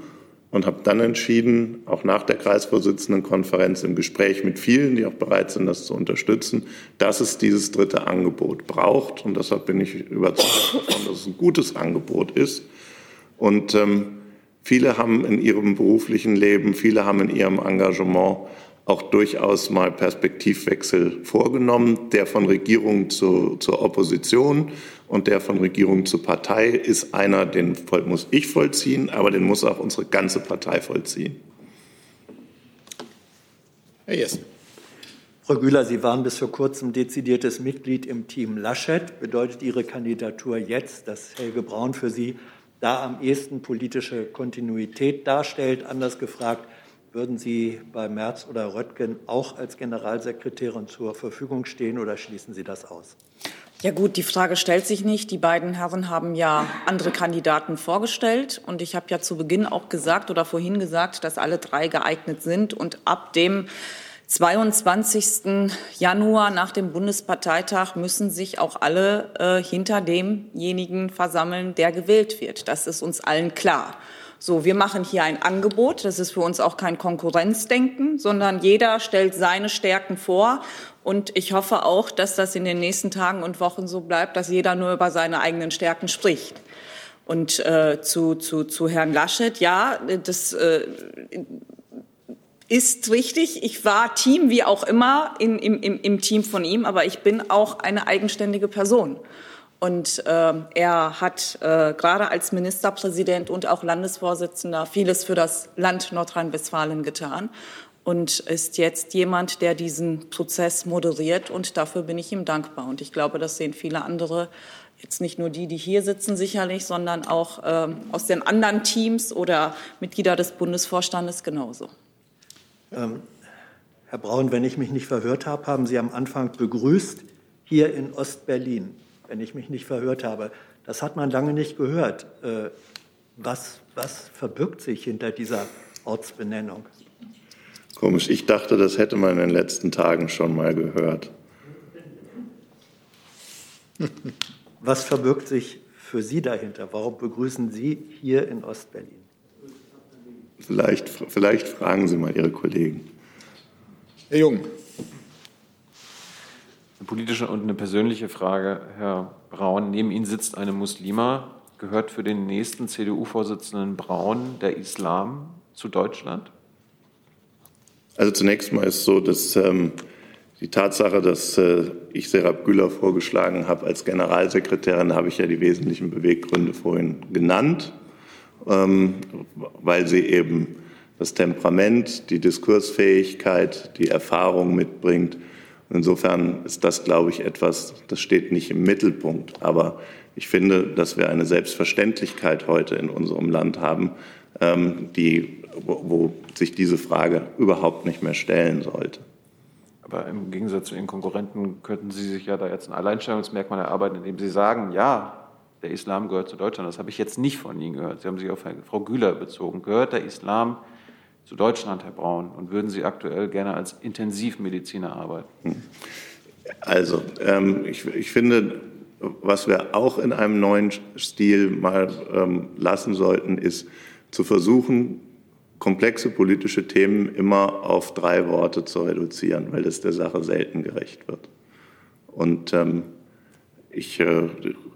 und habe dann entschieden, auch nach der Kreisvorsitzendenkonferenz im Gespräch mit vielen, die auch bereit sind, das zu unterstützen, dass es dieses dritte Angebot braucht. Und deshalb bin ich überzeugt davon, dass es ein gutes Angebot ist. Und ähm, viele haben in ihrem beruflichen Leben, viele haben in ihrem Engagement auch durchaus mal Perspektivwechsel vorgenommen. Der von Regierung zu, zur Opposition und der von Regierung zur Partei ist einer, den muss ich vollziehen, aber den muss auch unsere ganze Partei vollziehen. Herr Jessen. Frau Güler, Sie waren bis vor kurzem dezidiertes Mitglied im Team Laschet. Bedeutet Ihre Kandidatur jetzt, dass Helge Braun für Sie da am ehesten politische Kontinuität darstellt? Anders gefragt, würden Sie bei Merz oder Röttgen auch als Generalsekretärin zur Verfügung stehen oder schließen Sie das aus? Ja gut, die Frage stellt sich nicht. Die beiden Herren haben ja andere Kandidaten vorgestellt. Und ich habe ja zu Beginn auch gesagt oder vorhin gesagt, dass alle drei geeignet sind. Und ab dem 22. Januar nach dem Bundesparteitag müssen sich auch alle äh, hinter demjenigen versammeln, der gewählt wird. Das ist uns allen klar. So, wir machen hier ein Angebot. Das ist für uns auch kein Konkurrenzdenken, sondern jeder stellt seine Stärken vor. Und ich hoffe auch, dass das in den nächsten Tagen und Wochen so bleibt, dass jeder nur über seine eigenen Stärken spricht. Und äh, zu, zu, zu Herrn Laschet, ja, das äh, ist richtig. Ich war Team wie auch immer in, im, im, im Team von ihm, aber ich bin auch eine eigenständige Person. Und äh, er hat äh, gerade als Ministerpräsident und auch Landesvorsitzender vieles für das Land Nordrhein-Westfalen getan und ist jetzt jemand, der diesen Prozess moderiert. Und dafür bin ich ihm dankbar. Und ich glaube, das sehen viele andere, jetzt nicht nur die, die hier sitzen sicherlich, sondern auch äh, aus den anderen Teams oder Mitglieder des Bundesvorstandes genauso. Ähm, Herr Braun, wenn ich mich nicht verhört habe, haben Sie am Anfang begrüßt hier in Ostberlin wenn ich mich nicht verhört habe. Das hat man lange nicht gehört. Äh, was, was verbirgt sich hinter dieser Ortsbenennung? Komisch, ich dachte, das hätte man in den letzten Tagen schon mal gehört. Was verbirgt sich für Sie dahinter? Warum begrüßen Sie hier in Ostberlin? Vielleicht, vielleicht fragen Sie mal Ihre Kollegen. Herr Jung. Eine politische und eine persönliche Frage, Herr Braun. Neben Ihnen sitzt eine Muslima. Gehört für den nächsten CDU-Vorsitzenden Braun der Islam zu Deutschland? Also zunächst mal ist so, dass ähm, die Tatsache, dass äh, ich Serap Güler vorgeschlagen habe als Generalsekretärin, habe ich ja die wesentlichen Beweggründe vorhin genannt, weil sie eben das Temperament, die Diskursfähigkeit, die Erfahrung mitbringt, Insofern ist das, glaube ich, etwas, das steht nicht im Mittelpunkt. Aber ich finde, dass wir eine Selbstverständlichkeit heute in unserem Land haben, ähm, die, wo sich diese Frage überhaupt nicht mehr stellen sollte. Aber im Gegensatz zu Ihren Konkurrenten könnten Sie sich ja da jetzt ein Alleinstellungsmerkmal erarbeiten, indem Sie sagen, ja, der Islam gehört zu Deutschland. Das habe ich jetzt nicht von Ihnen gehört. Sie haben sich auf Frau Güler bezogen. Gehört der Islam zu Deutschland, Herr Braun? Und würden Sie aktuell gerne als Intensivmediziner arbeiten? Hm. Also, ähm, ich, ich, finde, was wir auch in einem neuen Stil mal ähm, lassen sollten, ist zu versuchen, komplexe politische Themen immer auf drei Worte zu reduzieren, weil das der Sache selten gerecht wird. Und ähm, ich äh,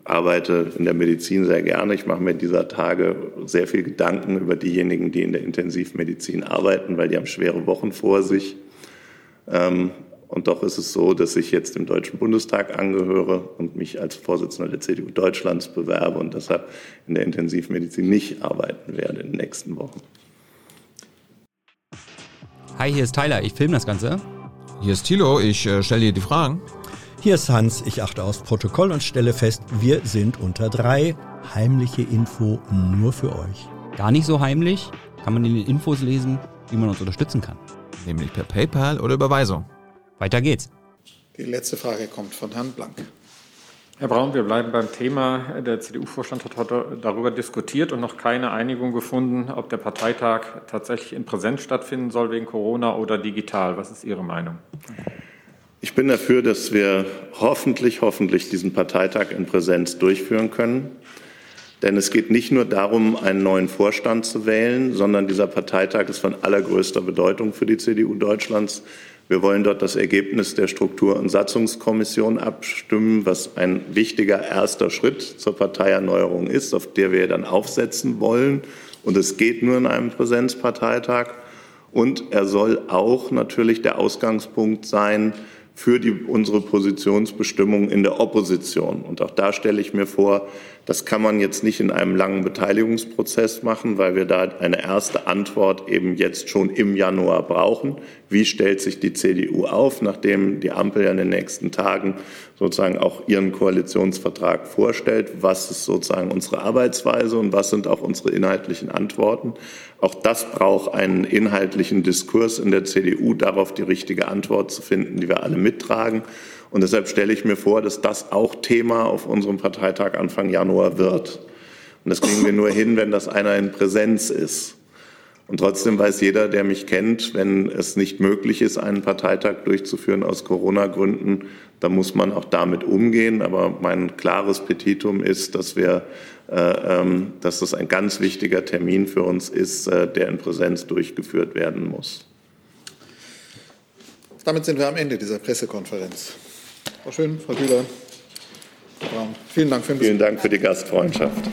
arbeite in der Medizin sehr gerne. Ich mache mir dieser Tage sehr viel Gedanken über diejenigen, die in der Intensivmedizin arbeiten, weil die haben schwere Wochen vor sich. Ähm, und doch ist es so, dass ich jetzt im Deutschen Bundestag angehöre und mich als Vorsitzender der CDU Deutschlands bewerbe und deshalb in der Intensivmedizin nicht arbeiten werde in den nächsten Wochen. Hi, hier ist Tyler, ich filme das Ganze. Hier ist Thilo, ich äh, stelle dir die Fragen. Hier ist Hans, ich achte aufs Protokoll und stelle fest, wir sind unter drei. Heimliche Info nur für euch. Gar nicht so heimlich, kann man in den Infos lesen, wie man uns unterstützen kann. Nämlich per PayPal oder Überweisung. Weiter geht's. Die letzte Frage kommt von Herrn Blank. Herr Braun, wir bleiben beim Thema. Der CDU-Vorstand hat heute darüber diskutiert und noch keine Einigung gefunden, ob der Parteitag tatsächlich in Präsenz stattfinden soll wegen Corona oder digital. Was ist Ihre Meinung? Ich bin dafür, dass wir hoffentlich, hoffentlich diesen Parteitag in Präsenz durchführen können. Denn es geht nicht nur darum, einen neuen Vorstand zu wählen, sondern dieser Parteitag ist von allergrößter Bedeutung für die CDU Deutschlands. Wir wollen dort das Ergebnis der Struktur- und Satzungskommission abstimmen, was ein wichtiger erster Schritt zur Parteierneuerung ist, auf der wir dann aufsetzen wollen. Und es geht nur in einem Präsenzparteitag. Und er soll auch natürlich der Ausgangspunkt sein für die, unsere Positionsbestimmung in der Opposition. Und auch da stelle ich mir vor, das kann man jetzt nicht in einem langen Beteiligungsprozess machen, weil wir da eine erste Antwort eben jetzt schon im Januar brauchen. Wie stellt sich die CDU auf, nachdem die Ampel ja in den nächsten Tagen sozusagen auch ihren Koalitionsvertrag vorstellt? Was ist sozusagen unsere Arbeitsweise und was sind auch unsere inhaltlichen Antworten? Auch das braucht einen inhaltlichen Diskurs in der CDU, darauf die richtige Antwort zu finden, die wir alle mittragen. Und deshalb stelle ich mir vor, dass das auch Thema auf unserem Parteitag Anfang Januar wird. Und das kriegen wir nur hin, wenn das einer in Präsenz ist. Und trotzdem weiß jeder, der mich kennt, wenn es nicht möglich ist, einen Parteitag durchzuführen aus Corona-Gründen, dann muss man auch damit umgehen. Aber mein klares Petitum ist, dass wir, äh, ähm, dass das ein ganz wichtiger Termin für uns ist, äh, der in Präsenz durchgeführt werden muss. Damit sind wir am Ende dieser Pressekonferenz. Frau Schön, Frau Bühler, Vielen Dank für. Vielen Dank für die Gastfreundschaft.